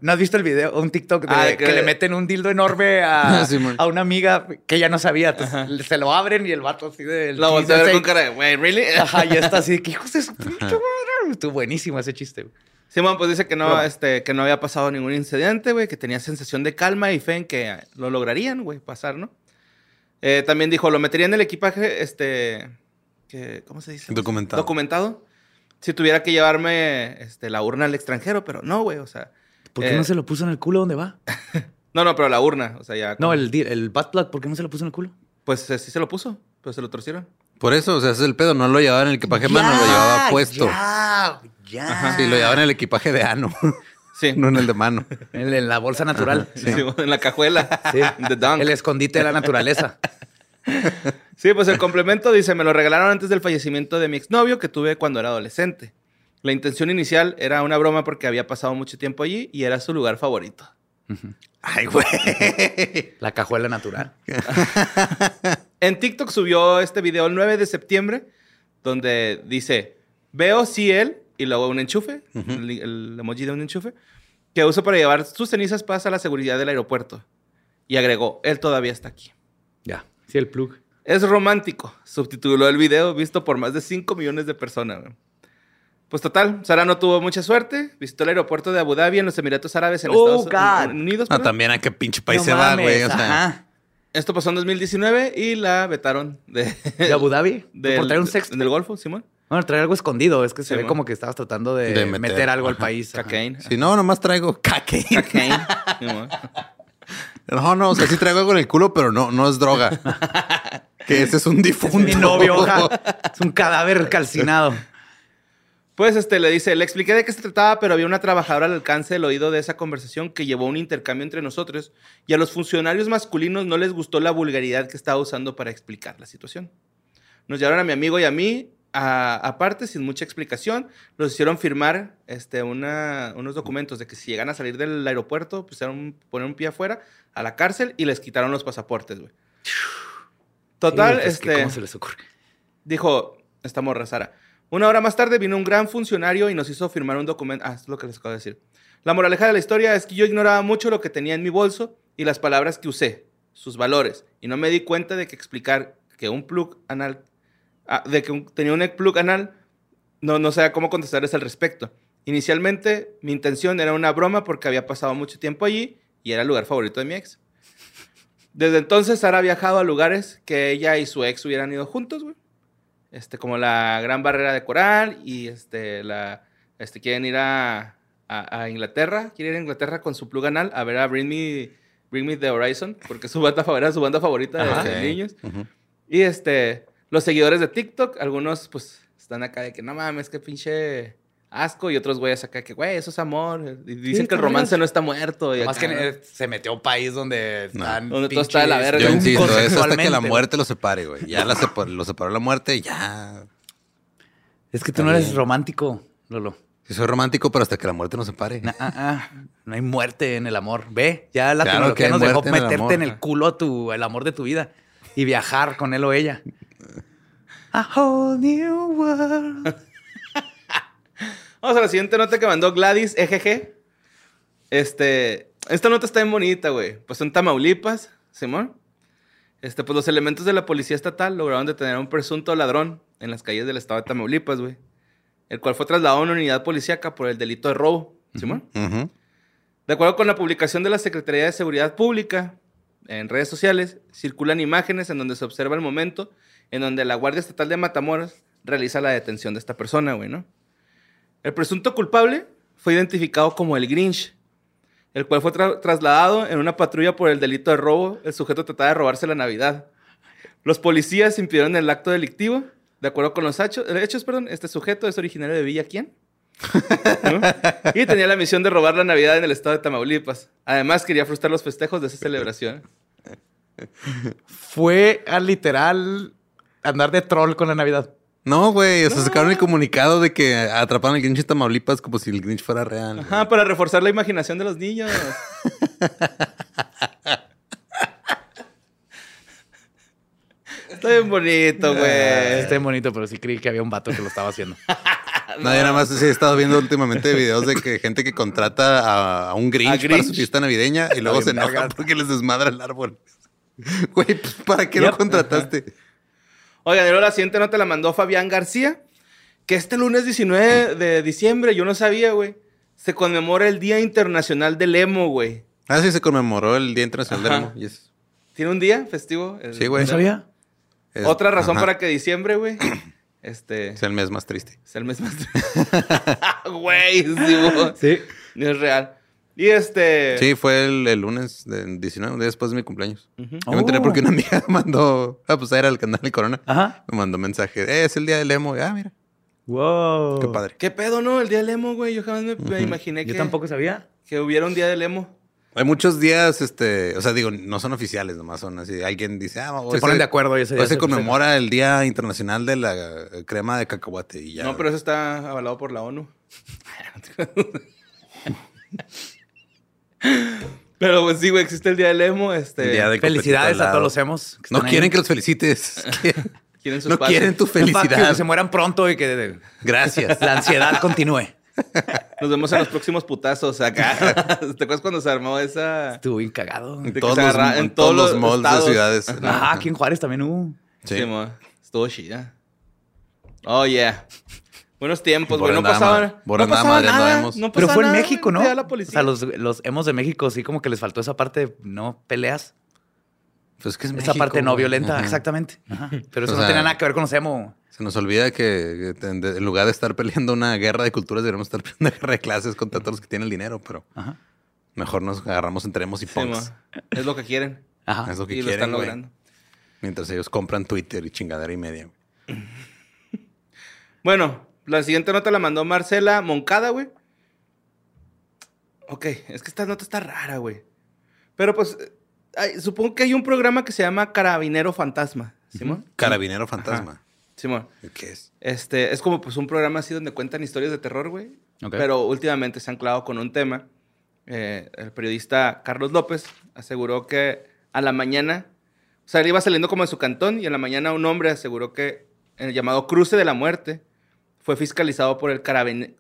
¿No has visto el video, un TikTok de Ah, que... que- le meten un dildo enorme a, *laughs* Sí, man. a una amiga que ella no sabía? Entonces, se lo abren y el vato así de... La volteé a ver con cara de, güey, ¿really? Ajá, y está así, que hijos de su. Estuvo buenísimo ese chiste. güey. Simón pues dice que no, este, que no había pasado ningún incidente, güey, que tenía sensación de calma y fe en que lo lograrían, güey, pasar, ¿no? Eh, también dijo, lo metería en el equipaje, este, que, ¿cómo se dice? Documentado. Documentado. Si tuviera que llevarme, este, la urna al extranjero, pero no, güey, o sea. ¿Por qué eh, no se lo puso en el culo donde va? *laughs* No, no, pero la urna, o sea, ya. No, el, el butt plug, ¿por qué no se lo puso en el culo? Pues eh, sí se lo puso, pero se lo torcieron. Por eso, o sea, ese es el pedo. No lo llevaba en el equipaje de mano, lo llevaba puesto. Ya, ya. Sí, lo llevaba en el equipaje de ano, *laughs* Sí. no en el de mano. *laughs* En, en la bolsa natural. Sí, en la cajuela. Sí. *laughs* The dunk. El escondite de la naturaleza. *laughs* Sí, pues el complemento dice, me lo regalaron antes del fallecimiento de mi exnovio que tuve cuando era adolescente. La intención inicial era una broma porque había pasado mucho tiempo allí y era su lugar favorito. Ay, güey. La cajuela natural. En TikTok subió este video el 9 de septiembre donde dice, veo si él, y luego un enchufe, el, el emoji de un enchufe, que uso para llevar sus cenizas pasa a la seguridad del aeropuerto. Y agregó, él todavía está aquí. Ya. Sí, el plug. Es romántico, subtituló el video visto por más de 5 millones de personas. Pues total, Sara no tuvo mucha suerte. Visitó el aeropuerto de Abu Dhabi en los Emiratos Árabes en Oh, Estados God. Unidos. Ah, perdón. también a qué pinche país No se va, güey. O sea. Esto pasó en 2019 y la vetaron de, ¿De Abu Dhabi? *laughs* del, ¿Por traer un sexto? del Golfo, Simón. Bueno, traer algo escondido. Es que se Sí, ve man. como que estabas tratando de, De meter, meter, algo al país. ajá. Cocaine. si no, nomás traigo. Cocaine. Simón. *laughs* No, no, o sea, sí traigo algo en el culo, pero no, no es droga. *laughs* que ese es un difunto. Mi novio, ajá. Es un cadáver calcinado. Pues este le dice, le expliqué de qué se trataba, pero había una trabajadora al alcance del oído de esa conversación que llevó un intercambio entre nosotros y a los funcionarios masculinos no les gustó la vulgaridad que estaba usando para explicar la situación. Nos llevaron a mi amigo y a mí aparte, sin mucha explicación, los hicieron firmar este, una- unos documentos de que si llegan a salir del aeropuerto, pues un- poner un pie afuera a la cárcel y les quitaron los pasaportes, güey. Total, Sí, pues, este ¿Cómo se les ocurre? dijo esta morra Sara. Una hora más tarde vino un gran funcionario y nos hizo firmar un documento. Ah, es lo que les acabo de decir. La moraleja de la historia es que yo ignoraba mucho lo que tenía en mi bolso y las palabras que usé, sus valores, y no me di cuenta de que explicar que un plug anal, de que tenía un plug anal, no, no sabía cómo contestarles al respecto. Inicialmente, mi intención era una broma porque había pasado mucho tiempo allí y era el lugar favorito de mi ex. Desde entonces, Sara ha viajado a lugares que ella y su ex hubieran ido juntos, güey. Este, como la Gran Barrera de Coral y este, la, este, quieren ir a, a- a Inglaterra, quieren ir a Inglaterra con su plug anal a ver a Bring Me, Bring Me the Horizon, porque su banda favorita, su banda favorita de, niños. Ujú. Y este, los seguidores de TikTok, algunos pues están acá de que no mames, qué pinche asco, y otros güeyes acá que, güey, eso es amor. Y dicen que el romance no está muerto. Y Más que acá, eh, se metió a un país donde están Donde todo está de la verga. Yo insisto, truncos es hasta que la sexualmente, muerte lo separe, güey. Ya la separ- lo separó la muerte, ya. Es que tú no eres romántico, Lolo. Sí, soy romántico, pero hasta que la muerte nos separe. Na- ah, ah. No hay muerte en el amor. Ve, ya la Claro tecnología nos dejó muerte en el meterte en el culo a tu, el amor de tu vida y viajar con él o ella. A whole new world. *laughs* Vamos a la siguiente nota que mandó Gladys EGG. Este, esta nota está bien bonita, güey. Pues son Tamaulipas, Simón. Este, pues los elementos de la policía estatal lograron detener a un presunto ladrón en las calles del estado de Tamaulipas, güey. El cual fue trasladado a una unidad policíaca por el delito de robo, Simón. Ujú. De acuerdo con la publicación de la Secretaría de Seguridad Pública en redes sociales, circulan imágenes en donde se observa el momento en donde la Guardia Estatal de Matamoros realiza la detención de esta persona, güey, ¿no? El presunto culpable fue identificado como el Grinch, el cual fue tra- trasladado en una patrulla por el delito de robo. El sujeto trataba de robarse la Navidad. Los policías impidieron el acto delictivo. De acuerdo con los hechos, hechos perdón, este sujeto es originario de Villa Quién. ¿no? *laughs* Y tenía la misión de robar la Navidad en el estado de Tamaulipas. Además, quería frustrar los festejos de esa celebración. Fue a literal andar de troll con la Navidad. No, güey. O sea, sacaron el comunicado de que atraparon al Grinch en Tamaulipas como si el Grinch fuera real. güey. Ajá, para reforzar la imaginación de los niños. *laughs* Está bien bonito, güey. Está bien bonito, pero sí creí que había un vato que lo estaba haciendo. *laughs* No, yo nada más sí he estado viendo últimamente videos de que gente que contrata a, a un Grinch, ¿A para su fiesta navideña y luego se enoja porque les desmadra el árbol. *laughs* Güey, pues ¿para qué Yep. lo contrataste? Oigan, y la siguiente nota la mandó Fabián García, que este lunes 19 de diciembre, yo no sabía, güey, se conmemora el Día Internacional del Emo, güey. Ah, sí, se conmemoró el Día Internacional del. Emo. es- ¿Tiene un día festivo? El- Sí, güey. ¿No sabía? es- Otra razón ajá, para que diciembre, güey, *clears throat* este, Es el mes más triste. sea el mes más... *laughs* Güey, sí, güey. Sí. es real. Y este... Sí, fue el, el lunes del 19, un día después de mi cumpleaños. Yo me enteré Oh. porque una amiga *laughs* mandó... Ah, pues era el canal de Corona. Ajá. Me mandó mensaje. Eh, es el día del emo. Ah, mira. Wow. Qué padre. ¿Qué pedo, no? El día del emo, güey. Yo jamás me, me imaginé Yo que, tampoco sabía. que hubiera un día del emo. Hay muchos días, este... O sea, digo, no son oficiales, nomás son así. Alguien dice... Ah, hoy Se ponen de acuerdo y ese día Hoy se se conmemora el Día Internacional de la eh, Crema de Cacahuate. Y ya. No, pero eso está avalado por la ONU. *laughs* pero pues sí, güey, existe el día del emo. Este, El día de Felicidades a todos los emos. que No están ahí. quieren que los felicites. *laughs* *laughs* quieren su no espacio. quieren tu Fuck, Que felicidad. se mueran pronto y que Gracias. *laughs* la ansiedad continúe. Nos vemos en los próximos putazos acá. ¿Te acuerdas cuando se armó esa? Estuvo bien cagado. En que todos, se los, agarra- en en todos todos los los malls de ciudades. Ajá, aquí en Juárez también hubo. Sí. Sí, mo. Estuvo chida. Oh, yeah. Buenos tiempos, güey. No pasaba, no pasaba nada. emos. No Pero fue en México. ¿no? La O sea, los, los hemos de México sí como que les faltó esa parte, no peleas. Pues es que es esa México, parte no violenta, Ajá. exactamente. Ajá. *laughs* Pero eso O no tenía nada que ver con los emo. Se nos olvida que, que en lugar de estar peleando una guerra de culturas, deberíamos estar peleando una guerra de clases contra todos los que tienen el dinero, pero Ajá. mejor nos agarramos entre emos y Sí, punks. Es lo que quieren. Ajá. Es lo que y lo quieren, están güey. logrando. Mientras ellos compran Twitter y chingadera y media. güey. *laughs* Bueno, la siguiente nota la mandó Marcela Moncada, güey. Ok, es que esta nota está rara, güey. Pero pues, eh, hay- supongo que hay un programa que se llama Carabinero Fantasma, ¿Simón? Carabinero fantasma. Simón. ¿Qué es? Este, es como pues un programa así donde cuentan historias de terror, güey. Ok. Pero últimamente se han clavado con un tema. Eh, el periodista Carlos López aseguró que a la mañana, o sea, él iba saliendo como de su cantón y a la mañana un hombre aseguró que en el llamado cruce de la muerte fue fiscalizado por el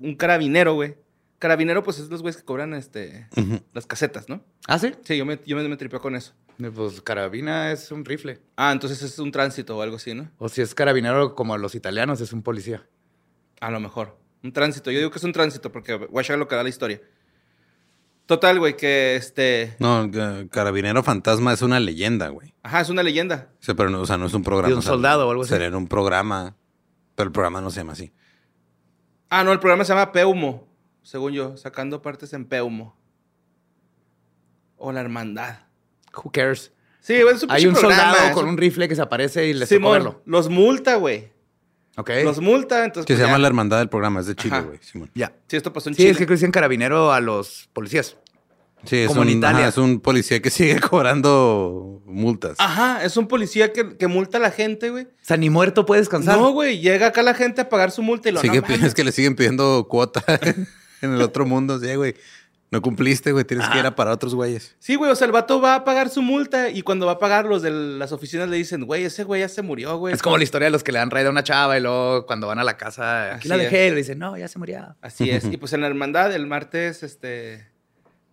un carabinero, güey. Carabinero, pues es los güeyes que cobran este, las casetas, ¿no? ¿Ah, sí? Sí, yo me, yo me, me tripeo con eso. Pues carabina es un rifle. Ah, entonces es un tránsito o algo así, ¿no? O si es carabinero como los italianos, es un policía. A lo mejor. Un tránsito. Yo digo que es un tránsito porque voy a lo que da la historia. Total, güey, que este. No, ca- Carabinero fantasma es una leyenda, güey. Ajá, es una leyenda. Sea, pero no, o sea, no es un programa. De un o sea, soldado o algo así. Sería un programa, pero el programa no se llama así. Ah, no, el programa se llama Peumo, según yo, sacando partes en Peumo. O la hermandad. Who cares? Sí, güey, es un Hay un programa, soldado es con un rifle que se aparece y le tocó Simón, verlo. los multa, güey. Ok. Los multa, entonces. Que pues, se llama ya. La Hermandad del Programa, es de Chile, güey. Simón. Ya. Sí, esto pasó en Sí, Chile. es que dicen carabinero a los policías. Sí, es Como en un, Italia. ajá, es un policía que *laughs* sigue cobrando multas. Ajá, es un policía que, que multa a la gente, güey. O sea, ni muerto puede descansar. No, güey, llega acá la gente a pagar su multa y lo Sigue no es que le siguen pidiendo cuota *laughs* en el otro mundo. Sí, güey. No cumpliste, güey. Tienes que ir a para otros güeyes. Sí, güey, o sea, el vato va a pagar su multa y cuando va a pagar, los de las oficinas le dicen, güey, ese güey ya se murió, güey. Es como la historia de los que le dan raid a una chava y luego cuando van a la casa, aquí Así la dejé, es. y le dicen, no, ya se murió. Así es. *laughs* Y pues en la hermandad, el martes, este,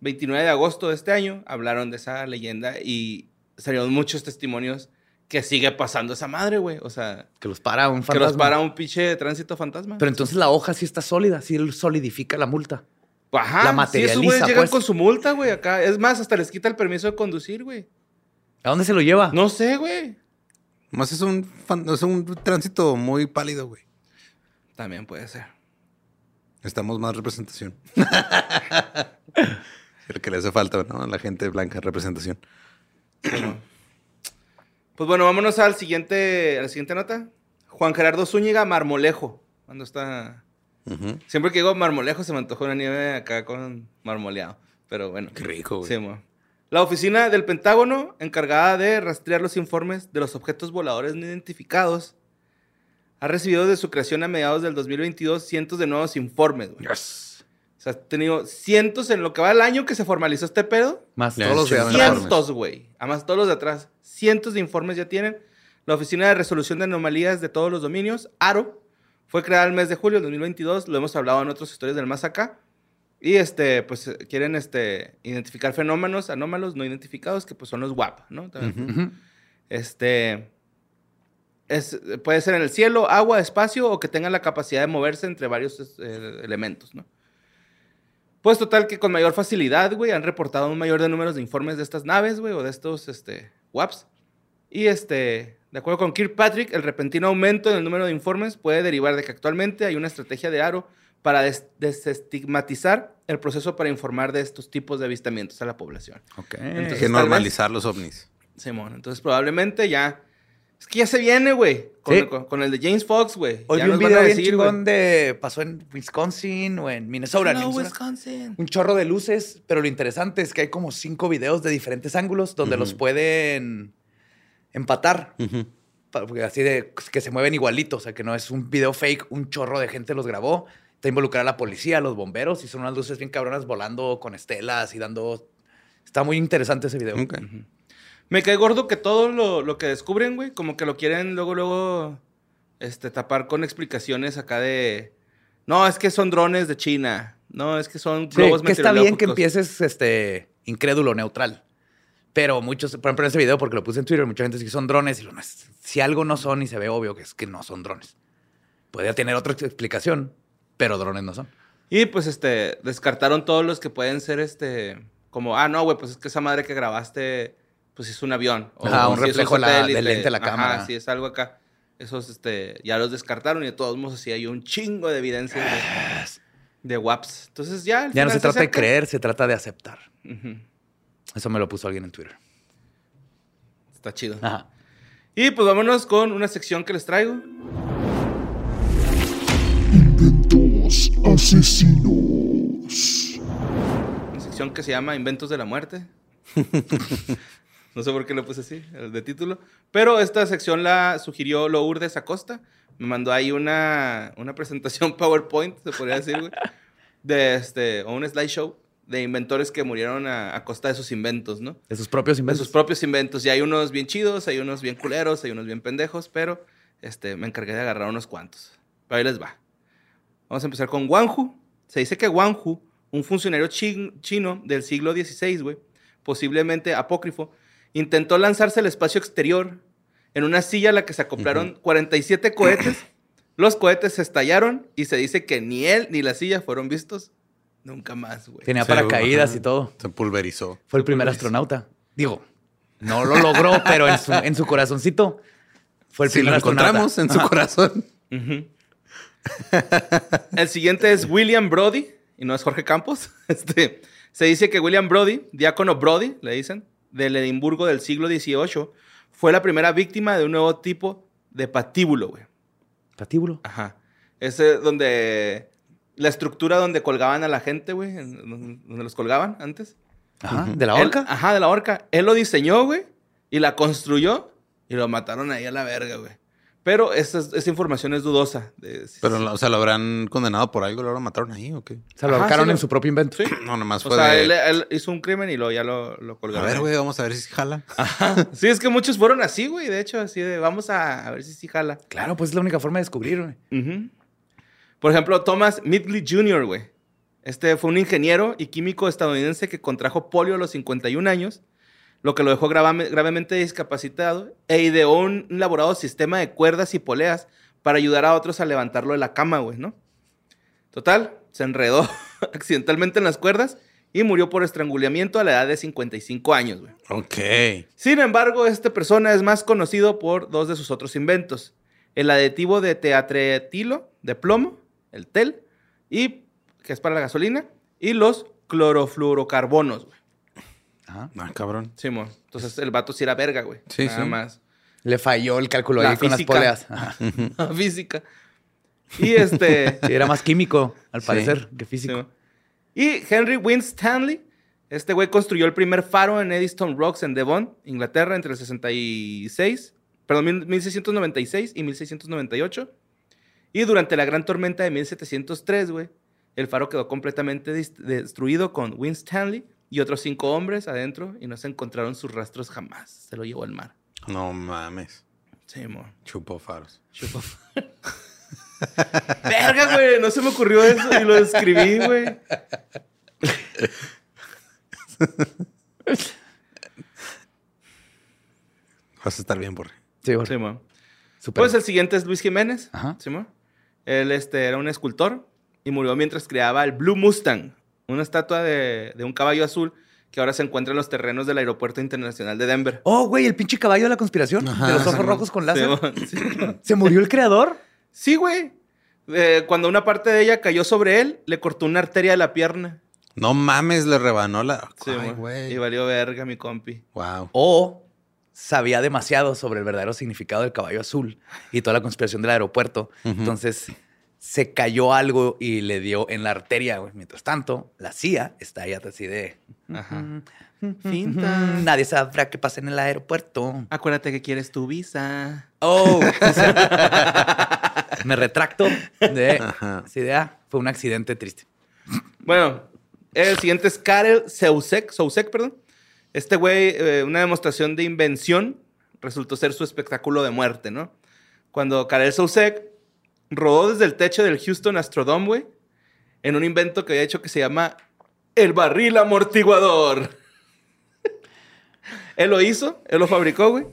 29 de agosto de este año, hablaron de esa leyenda y salieron muchos testimonios que sigue pasando esa madre, güey. O sea, Que los para un que fantasma. los para un pinche tránsito fantasma. Pero entonces la hoja sí está sólida, sí solidifica la multa. Ajá, la sí, materializa, esos güeyes llegan pues. con su multa, güey, acá. Es más, hasta les quita el permiso de conducir, güey. ¿A dónde se lo lleva? No sé, güey. Más es un, fan- es un tránsito muy pálido, güey. También puede ser. Necesitamos más representación. *laughs* El que le hace falta, ¿no? A la gente blanca, representación. Pues bueno, vámonos al siguiente, a la siguiente nota. Juan Gerardo Zúñiga, Marmolejo. Cuando está. Ujú. Siempre que digo Marmolejo se me antojó una nieve acá con marmoleado. Pero bueno. Qué rico, güey. Sí. La oficina del Pentágono, encargada de rastrear los informes de los objetos voladores no identificados, ha recibido desde su creación a mediados del 2022 cientos de nuevos informes. güey. Yes. O sea, ha tenido cientos en lo que va del año que se formalizó este pedo. Más todos los de atrás. Cientos, güey. Además, todos los de atrás. Cientos de informes ya tienen. La Oficina de Resolución de Anomalías de todos los dominios, ARO, fue creada el mes de julio del 2022. Lo hemos hablado en otras historias del más acá. Y este, pues quieren este, identificar fenómenos anómalos no identificados, que pues son los WAP, ¿no? También. Ujú. Este. Es, puede ser en el cielo, agua, espacio o que tengan la capacidad de moverse entre varios eh, elementos, ¿no? Pues total que con mayor facilidad, güey, han reportado un mayor de números de informes de estas naves, güey, o de estos, este, WAPs. Y este, de acuerdo con Kirkpatrick, el repentino aumento en el número de informes puede derivar de que actualmente hay una estrategia de Aro para des- desestigmatizar el proceso para informar de estos tipos de avistamientos a la población. Ok. Entonces, que normalizar los ovnis. Simón, entonces probablemente ya. Es que ya se viene, güey. Con, Sí. con- con el de James Fox, güey. Hoy Ya vi un video bien chingón de... Pasó en Wisconsin o en Minnesota. en No, Minnesota. Wisconsin. Un chorro de luces, pero lo interesante es que hay como cinco videos de diferentes ángulos donde los pueden empatar. Porque Así de que se mueven igualitos, o sea, que no es un video fake, un chorro de gente los grabó. Está involucrada la policía, los bomberos, y son unas luces bien cabronas volando con estelas y dando... Está muy interesante ese video. Ok. Me cae gordo que todo lo, lo que descubren, güey, como que lo quieren luego, luego, este, tapar con explicaciones acá de... No, es que son drones de China. No, es que son Sí, globos que está bien que empieces este, incrédulo, neutral. Pero muchos, por ejemplo, en ese video, porque lo puse en Twitter, mucha gente dice que son drones y lo, es- si algo no son y se ve obvio que es que no son drones. Podría tener otra explicación, pero drones no son. Y pues, este, descartaron todos los que pueden ser, este, como, ah, no, güey, pues es que esa madre que grabaste, pues es un avión. O Ajá, un si reflejo de la- satélite. del lente de la Ajá, cámara. si es algo acá. Esos, este, ya los descartaron y de todos modos así hay un chingo de evidencia de, de WAPs. Entonces ya... Ya no se trata de creer, se trata de aceptar. Eso me lo puso alguien en Twitter. Está chido. Ajá. Y pues vámonos con una sección que les traigo. Inventos asesinos. Una sección que se llama Inventos de la Muerte. *laughs* no sé por qué le puse así, el de título. Pero esta sección la sugirió Lourdes Acosta. Me mandó ahí una, una presentación *laughs* PowerPoint, se podría decir, güey. De este, o un slideshow de inventores que murieron a, a costa de sus inventos, ¿no? De sus propios De inventos. sus propios inventos. Y hay unos bien chidos, hay unos bien culeros, hay unos bien pendejos, pero este, me encargué de agarrar unos cuantos. Pero ahí les va. Vamos a empezar con Wang Hu. Se dice que Wang Hu, un funcionario chin- chino del siglo XVI, güey, posiblemente apócrifo, intentó lanzarse al espacio exterior en una silla a la que se acoplaron 47 cohetes. Los cohetes se estallaron y se dice que ni él ni la silla fueron vistos nunca más, güey. Tenía paracaídas y todo. Se pulverizó. Fue el primer astronauta. Digo, no lo *laughs* logró, pero en su, en su corazoncito fue el si lo primer astronauta. encontramos en su Ajá. corazón. El siguiente es William Brody, y no es Jorge Campos. *laughs* Este, se dice que William Brody, diácono Brody, le dicen, del Edimburgo del siglo XVIII, fue la primera víctima de un nuevo tipo de patíbulo, güey. Patíbulo. Ajá. Ese donde... La estructura donde colgaban a la gente, güey, donde los colgaban antes. Ajá. ¿De la Él- horca? ajá, de la horca. Él lo diseñó, güey, y la construyó, y lo mataron ahí a la verga, güey. Pero esa, esa información es dudosa. de- Pero, o sea, lo habrán condenado por algo, lo mataron ahí, ¿o qué? Se lo Ajá, ahorcaron sí lo- en su propio invento. Sí. No, nomás O fue sea, de... él, él hizo un crimen y lo, ya lo, lo A colgaron. ver, ahí. güey, vamos a ver si jala. Sí, es que muchos fueron así, güey. De hecho, así de vamos a, a ver si sí jala. Claro, pues es la única forma de descubrir, güey. Por ejemplo, Thomas Midgley Jr., güey. Este fue un ingeniero y químico estadounidense que contrajo polio a los 51 años, lo que lo dejó grave- gravemente discapacitado, e ideó un elaborado sistema de cuerdas y poleas para ayudar a otros a levantarlo de la cama, güey, ¿no? Total, se enredó *laughs* accidentalmente en las cuerdas y murió por estrangulamiento a la edad de 55 años, güey. Ok. Sin embargo, esta persona es más conocido por dos de sus otros inventos. El aditivo de teatretilo de plomo, el TEL, y que es para la gasolina, y los clorofluorocarbonos, güey. Ajá. Ah, cabrón. Sí, mo. Entonces el vato sí era verga, güey. Sí, Nada sí. más. Le falló el cálculo La ahí con las poleas. *laughs* Ajá. La física. Y este... *laughs* Sí, era más químico, al Sí. parecer, que físico. y Henry Winstanley, este güey construyó el primer faro en Eddystone Rocks en Devon, Inglaterra, entre el 66, perdón, mil- 1696 y 1698. Y durante la gran tormenta de 1703, güey, el faro quedó completamente destruido con Winstanley y otros cinco hombres adentro y no se encontraron sus rastros jamás. Se lo llevó al mar. No mames. Sí, mo. Chupó faros. Chupó. *laughs* Verga, güey. No se me ocurrió eso y lo escribí, güey. *laughs* Vas a estar bien, Borre. Sí, bueno, Sí. Pues el siguiente es Luis Jiménez. Ajá. Sí, mo. Él este, era un escultor y murió mientras creaba el Blue Mustang, una estatua de, de un caballo azul que ahora se encuentra en los terrenos del Aeropuerto Internacional de Denver. Oh, güey, el pinche caballo de la conspiración. Ajá, de los ojos rojos con Sí, láser. *laughs* Sí. ¿Se murió el creador? Sí, güey. Eh, cuando una parte de ella cayó sobre él, le cortó una arteria de la pierna. No mames, le rebanó la. Sí, Ay, güey. Y valió verga, mi compi. Wow. O sabía demasiado sobre el verdadero significado del caballo azul y toda la conspiración del aeropuerto. Entonces se cayó algo y le dio en la arteria. güey. Mientras tanto, la CIA está ahí así de... Ajá. Finta. Nadie sabrá qué pasa en el aeropuerto. Acuérdate que quieres tu visa. Oh. *laughs* *laughs* Me retracto de Ajá. esa idea. Fue un accidente triste. Bueno, el siguiente es Karel Sousek, Sousek, perdón. Este güey, eh, una demostración de invención, resultó ser su espectáculo de muerte, ¿no? Cuando Karel Sousek rodó desde el techo del Houston Astrodome, güey, en un invento que había hecho que se llama el barril amortiguador. *laughs* él lo hizo, él lo fabricó, güey.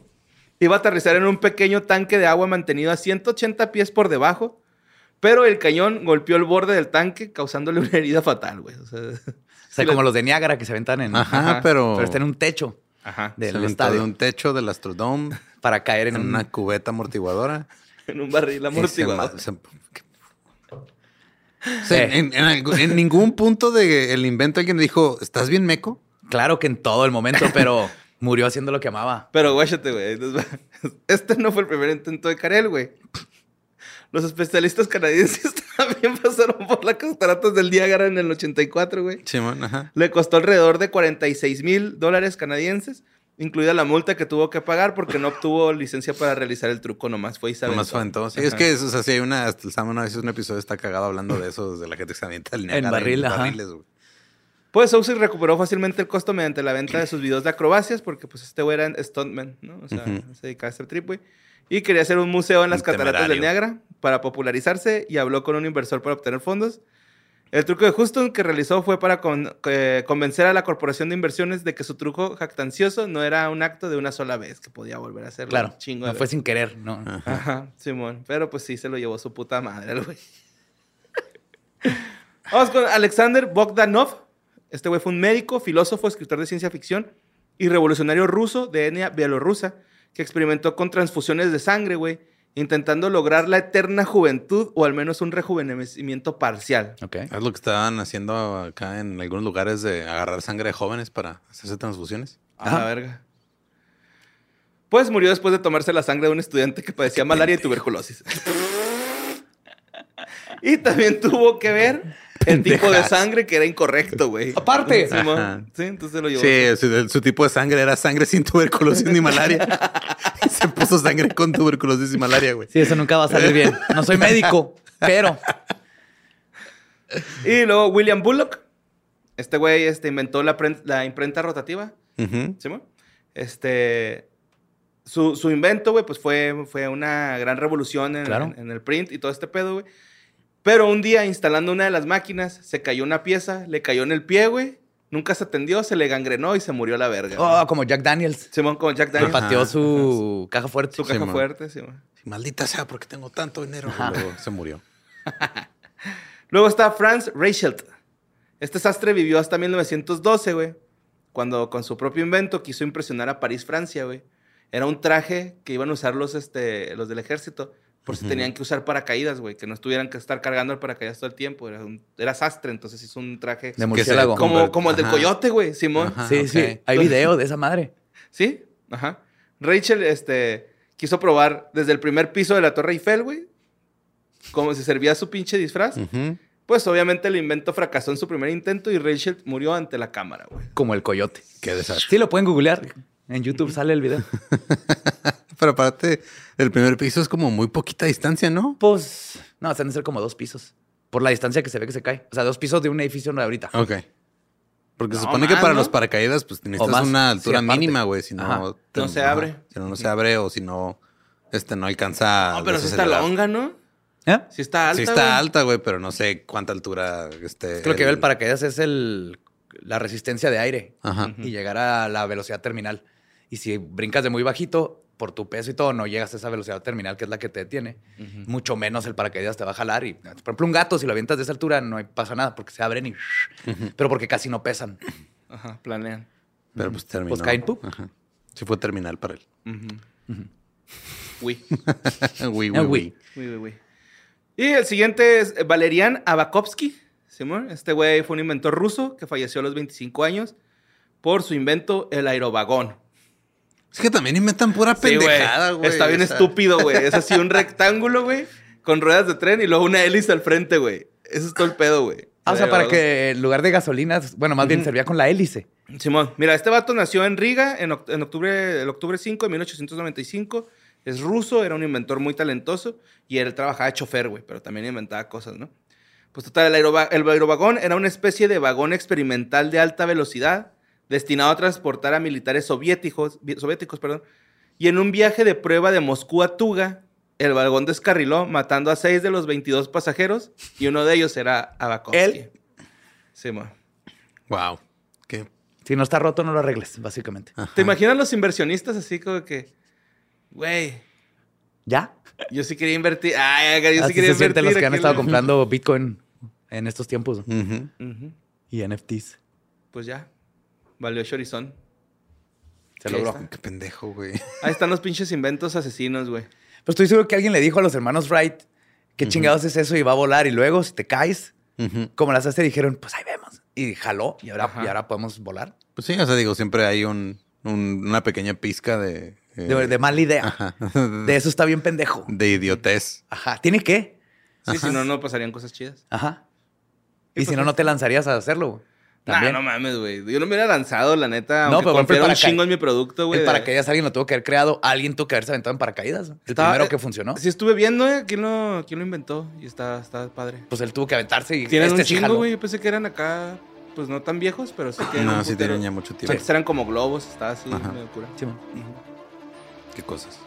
Iba a aterrizar en un pequeño tanque de agua mantenido a 180 pies por debajo, pero el cañón golpeó el borde del tanque, causándole una herida fatal, güey. O sea, O sea, como los de Niágara que se aventan en... Ajá, Ajá. pero. Pero está en un techo Ajá. se del aventó estadio de un techo del Astrodome para caer en, en un... una cubeta amortiguadora. En un barril y se amortiguador. ma- se- O sea, en, en algún- en ningún punto del invento alguien dijo, ¿estás bien meco? Claro que en todo el momento, *laughs* pero murió haciendo lo que amaba. Pero guáchate, güey. *laughs* Este no fue el primer intento de Karel, güey. Los especialistas canadienses *laughs* también pasaron por las cataratas del Niágara en el 84, güey. Simón, ajá. Le costó alrededor de 46 mil dólares canadienses, incluida la multa que tuvo que pagar porque no obtuvo licencia para realizar el truco, nomás fue y se Nomás fue en todo. Sí, es que, o sea, sí hay una, hasta el Sam una vez un episodio está cagado hablando de eso, de la gente que se avienta el barril, ajá. barriles, güey. Pues Sousa recuperó fácilmente el costo mediante la venta de sus videos de acrobacias, porque pues este güey era stuntman, ¿no? O sea, se dedicaba a hacer trip, güey. Y quería hacer un museo en las Un cataratas del. Niágara para popularizarse y habló con un inversor para obtener fondos. El truco de Houston que realizó fue para con- que convencer a la corporación de inversiones de que su truco jactancioso no era un acto de una sola vez, que podía volver a hacerlo. Claro, chingo no fue sin querer, ¿no? Ajá, Simón. Pero pues sí, se lo llevó su puta madre, el güey. *laughs* Vamos con Alexander Bogdanov. Este güey fue un médico, filósofo, escritor de ciencia ficción y revolucionario ruso de etnia bielorrusa que experimentó con transfusiones de sangre, güey, intentando lograr la eterna juventud o al menos un rejuvenecimiento parcial. Ok. Es lo que estaban haciendo acá en algunos lugares de agarrar sangre de jóvenes para hacerse transfusiones. A Ajá. la verga. Pues murió después de tomarse la sangre de un estudiante que padecía malaria y tuberculosis. *laughs* y también tuvo que ver el tipo de sangre que era incorrecto, güey. Aparte. Sí, entonces lo llevó. Sí, su, su tipo de sangre era sangre sin tuberculosis ni malaria. *laughs* y se puso sangre con tuberculosis y malaria, güey. Sí, eso nunca va a salir bien. No soy médico, pero Y luego William Bullock. Este güey este, inventó la, la imprenta rotativa. Ujú. Simón. Este. Su, su invento, güey, pues fue, fue una gran revolución en, Claro. en- en el print y todo este pedo, güey. Pero un día, instalando una de las máquinas, se cayó una pieza, le cayó en el pie, güey. Nunca se atendió, se le gangrenó y se murió a la verga. Oh, como Jack Daniels. Simón con Jack Le Daniels. pateó su caja fuerte. Su caja Simón. fuerte, Simón. Maldita sea, porque tengo tanto dinero. Luego se murió. *laughs* Luego está Franz Reichelt. Este sastre vivió hasta 1912, güey. Cuando con su propio invento quiso impresionar a París, Francia, güey. Era un traje que iban a usar los, este, los del ejército por si tenían que usar paracaídas, güey. Que no estuvieran que estar cargando el paracaídas todo el tiempo. Era, un- era sastre, entonces hizo un traje De murciélago. como- como, como el del coyote, güey, Simón. Ajá. Sí, ok. sí. Hay video de esa madre. *laughs* ¿Sí? Ajá. Rachel, este, quiso probar desde el primer piso de la Torre Eiffel, güey. Cómo se servía su pinche disfraz. Ujú. Pues obviamente el invento fracasó en su primer intento y Rachel murió ante la cámara, güey. Como el coyote. Qué desastre. Sí, lo pueden googlear. En YouTube sale el video. *laughs* Pero aparte, el primer piso es como muy poquita distancia, ¿no? Pues, no, se han de ser como dos pisos. Por la distancia que se ve que se cae. O sea, dos pisos de un edificio de ahorita. Ok. Porque se No, supone que para ¿no? los paracaídas, pues necesitas más. una altura mínima, güey. Si no, No se abre. Si no, no se abre o si no, este no alcanza. No, pero sí está longa, ¿no? ¿Eh? Sí está alta, Sí está alta, güey, pero no sé cuánta altura este. Es que lo que ve el paracaídas es el, la resistencia de aire Ajá. y llegar a la velocidad terminal. Y si brincas de muy bajito, por tu peso y todo, no llegas a esa velocidad terminal que es la que te detiene. Mucho menos el paracaídas te va a jalar. Y, por ejemplo, un gato, si lo avientas de esa altura, no pasa nada porque se abren y. Pero porque casi no pesan. Ajá, planean. Pero pues terminó. Pues caen, ¡pup! Ajá. Sí fue terminal para él. Uy. Uy, uy, uy. uy. Uy, uy, uy. Y el siguiente es Valerian Abakovsky. Simón, este güey fue un inventor ruso que falleció a los 25 años por su invento, el aerovagón. Es que también inventan pura Sí, pendejada, güey. Está bien o sea. estúpido, güey. Es así un *laughs* rectángulo, güey, con ruedas de tren y luego una hélice al frente, güey. Eso es todo el pedo, güey. Ah, o sea, para que en lugar de gasolina, bueno, más bien servía con la hélice. Simón, mira, este vato nació en Riga en, oct- en octubre, el octubre 5 de 1895. Es ruso, era un inventor muy talentoso y él trabajaba de chofer, güey, pero también inventaba cosas, ¿no? Pues total, el aerovagón era una especie de vagón experimental de alta velocidad destinado a transportar a militares soviéticos, vi- soviéticos perdón, y en un viaje de prueba de Moscú a Tuga, el vagón descarriló matando a seis de los 22 pasajeros y uno de ellos era Abakovsky. ¿Él? Simón. Wow. Qué Si no está roto, no lo arregles, básicamente. ¿Te imaginas los inversionistas así como que, güey, ¿Ya? yo sí quería invertir, ay, yo sí Así quería se invertir. los que han estado comprando Bitcoin en estos tiempos y NFTs. Pues ya, valió chorizón. Se logró. está. Qué pendejo, güey. *laughs* Ahí están los pinches inventos asesinos, güey. Pero estoy seguro que alguien le dijo a los hermanos Wright, ¿qué chingados es eso? Y va a volar. Y luego, si te caes, Ujú. como las hace, dijeron, pues ahí vemos. Y jaló. Y ahora, y ahora podemos volar. Pues sí, o sea, digo, siempre hay un, un- una pequeña pizca de. eh, De, de mala idea. Ajá. *laughs* De eso está bien pendejo. De idiotez. Ajá. ¿Tiene qué? Sí, si no, no pasarían cosas chidas. Ajá. ¿Y Y si por no, no te lanzarías a hacerlo. güey. Nah, no mames, güey. Yo no me hubiera lanzado, la neta. No, pero por ejemplo, confiara un chingo en mi producto, güey. el paracaídas alguien lo tuvo que haber creado. Alguien tuvo que haberse aventado en paracaídas. El Estaba- primero eh, que funcionó. Sí, estuve viendo, ¿eh? ¿Quién lo, quién lo inventó? Y está, está padre. Pues él tuvo que aventarse y Tienen este un sí chingo, güey. Yo pensé que eran acá, pues no tan viejos, pero sí tienen No, sí tienen ya mucho tiempo. Antes eran como globos, estaba así, Ajá. medio cura. Sí, man. Qué cosas.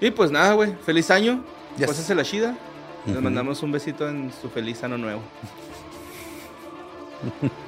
Y pues nada, güey. Feliz año. Yes. Pásase la chida. Les mandamos un besito en su feliz año nuevo. *laughs*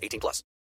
18 plus.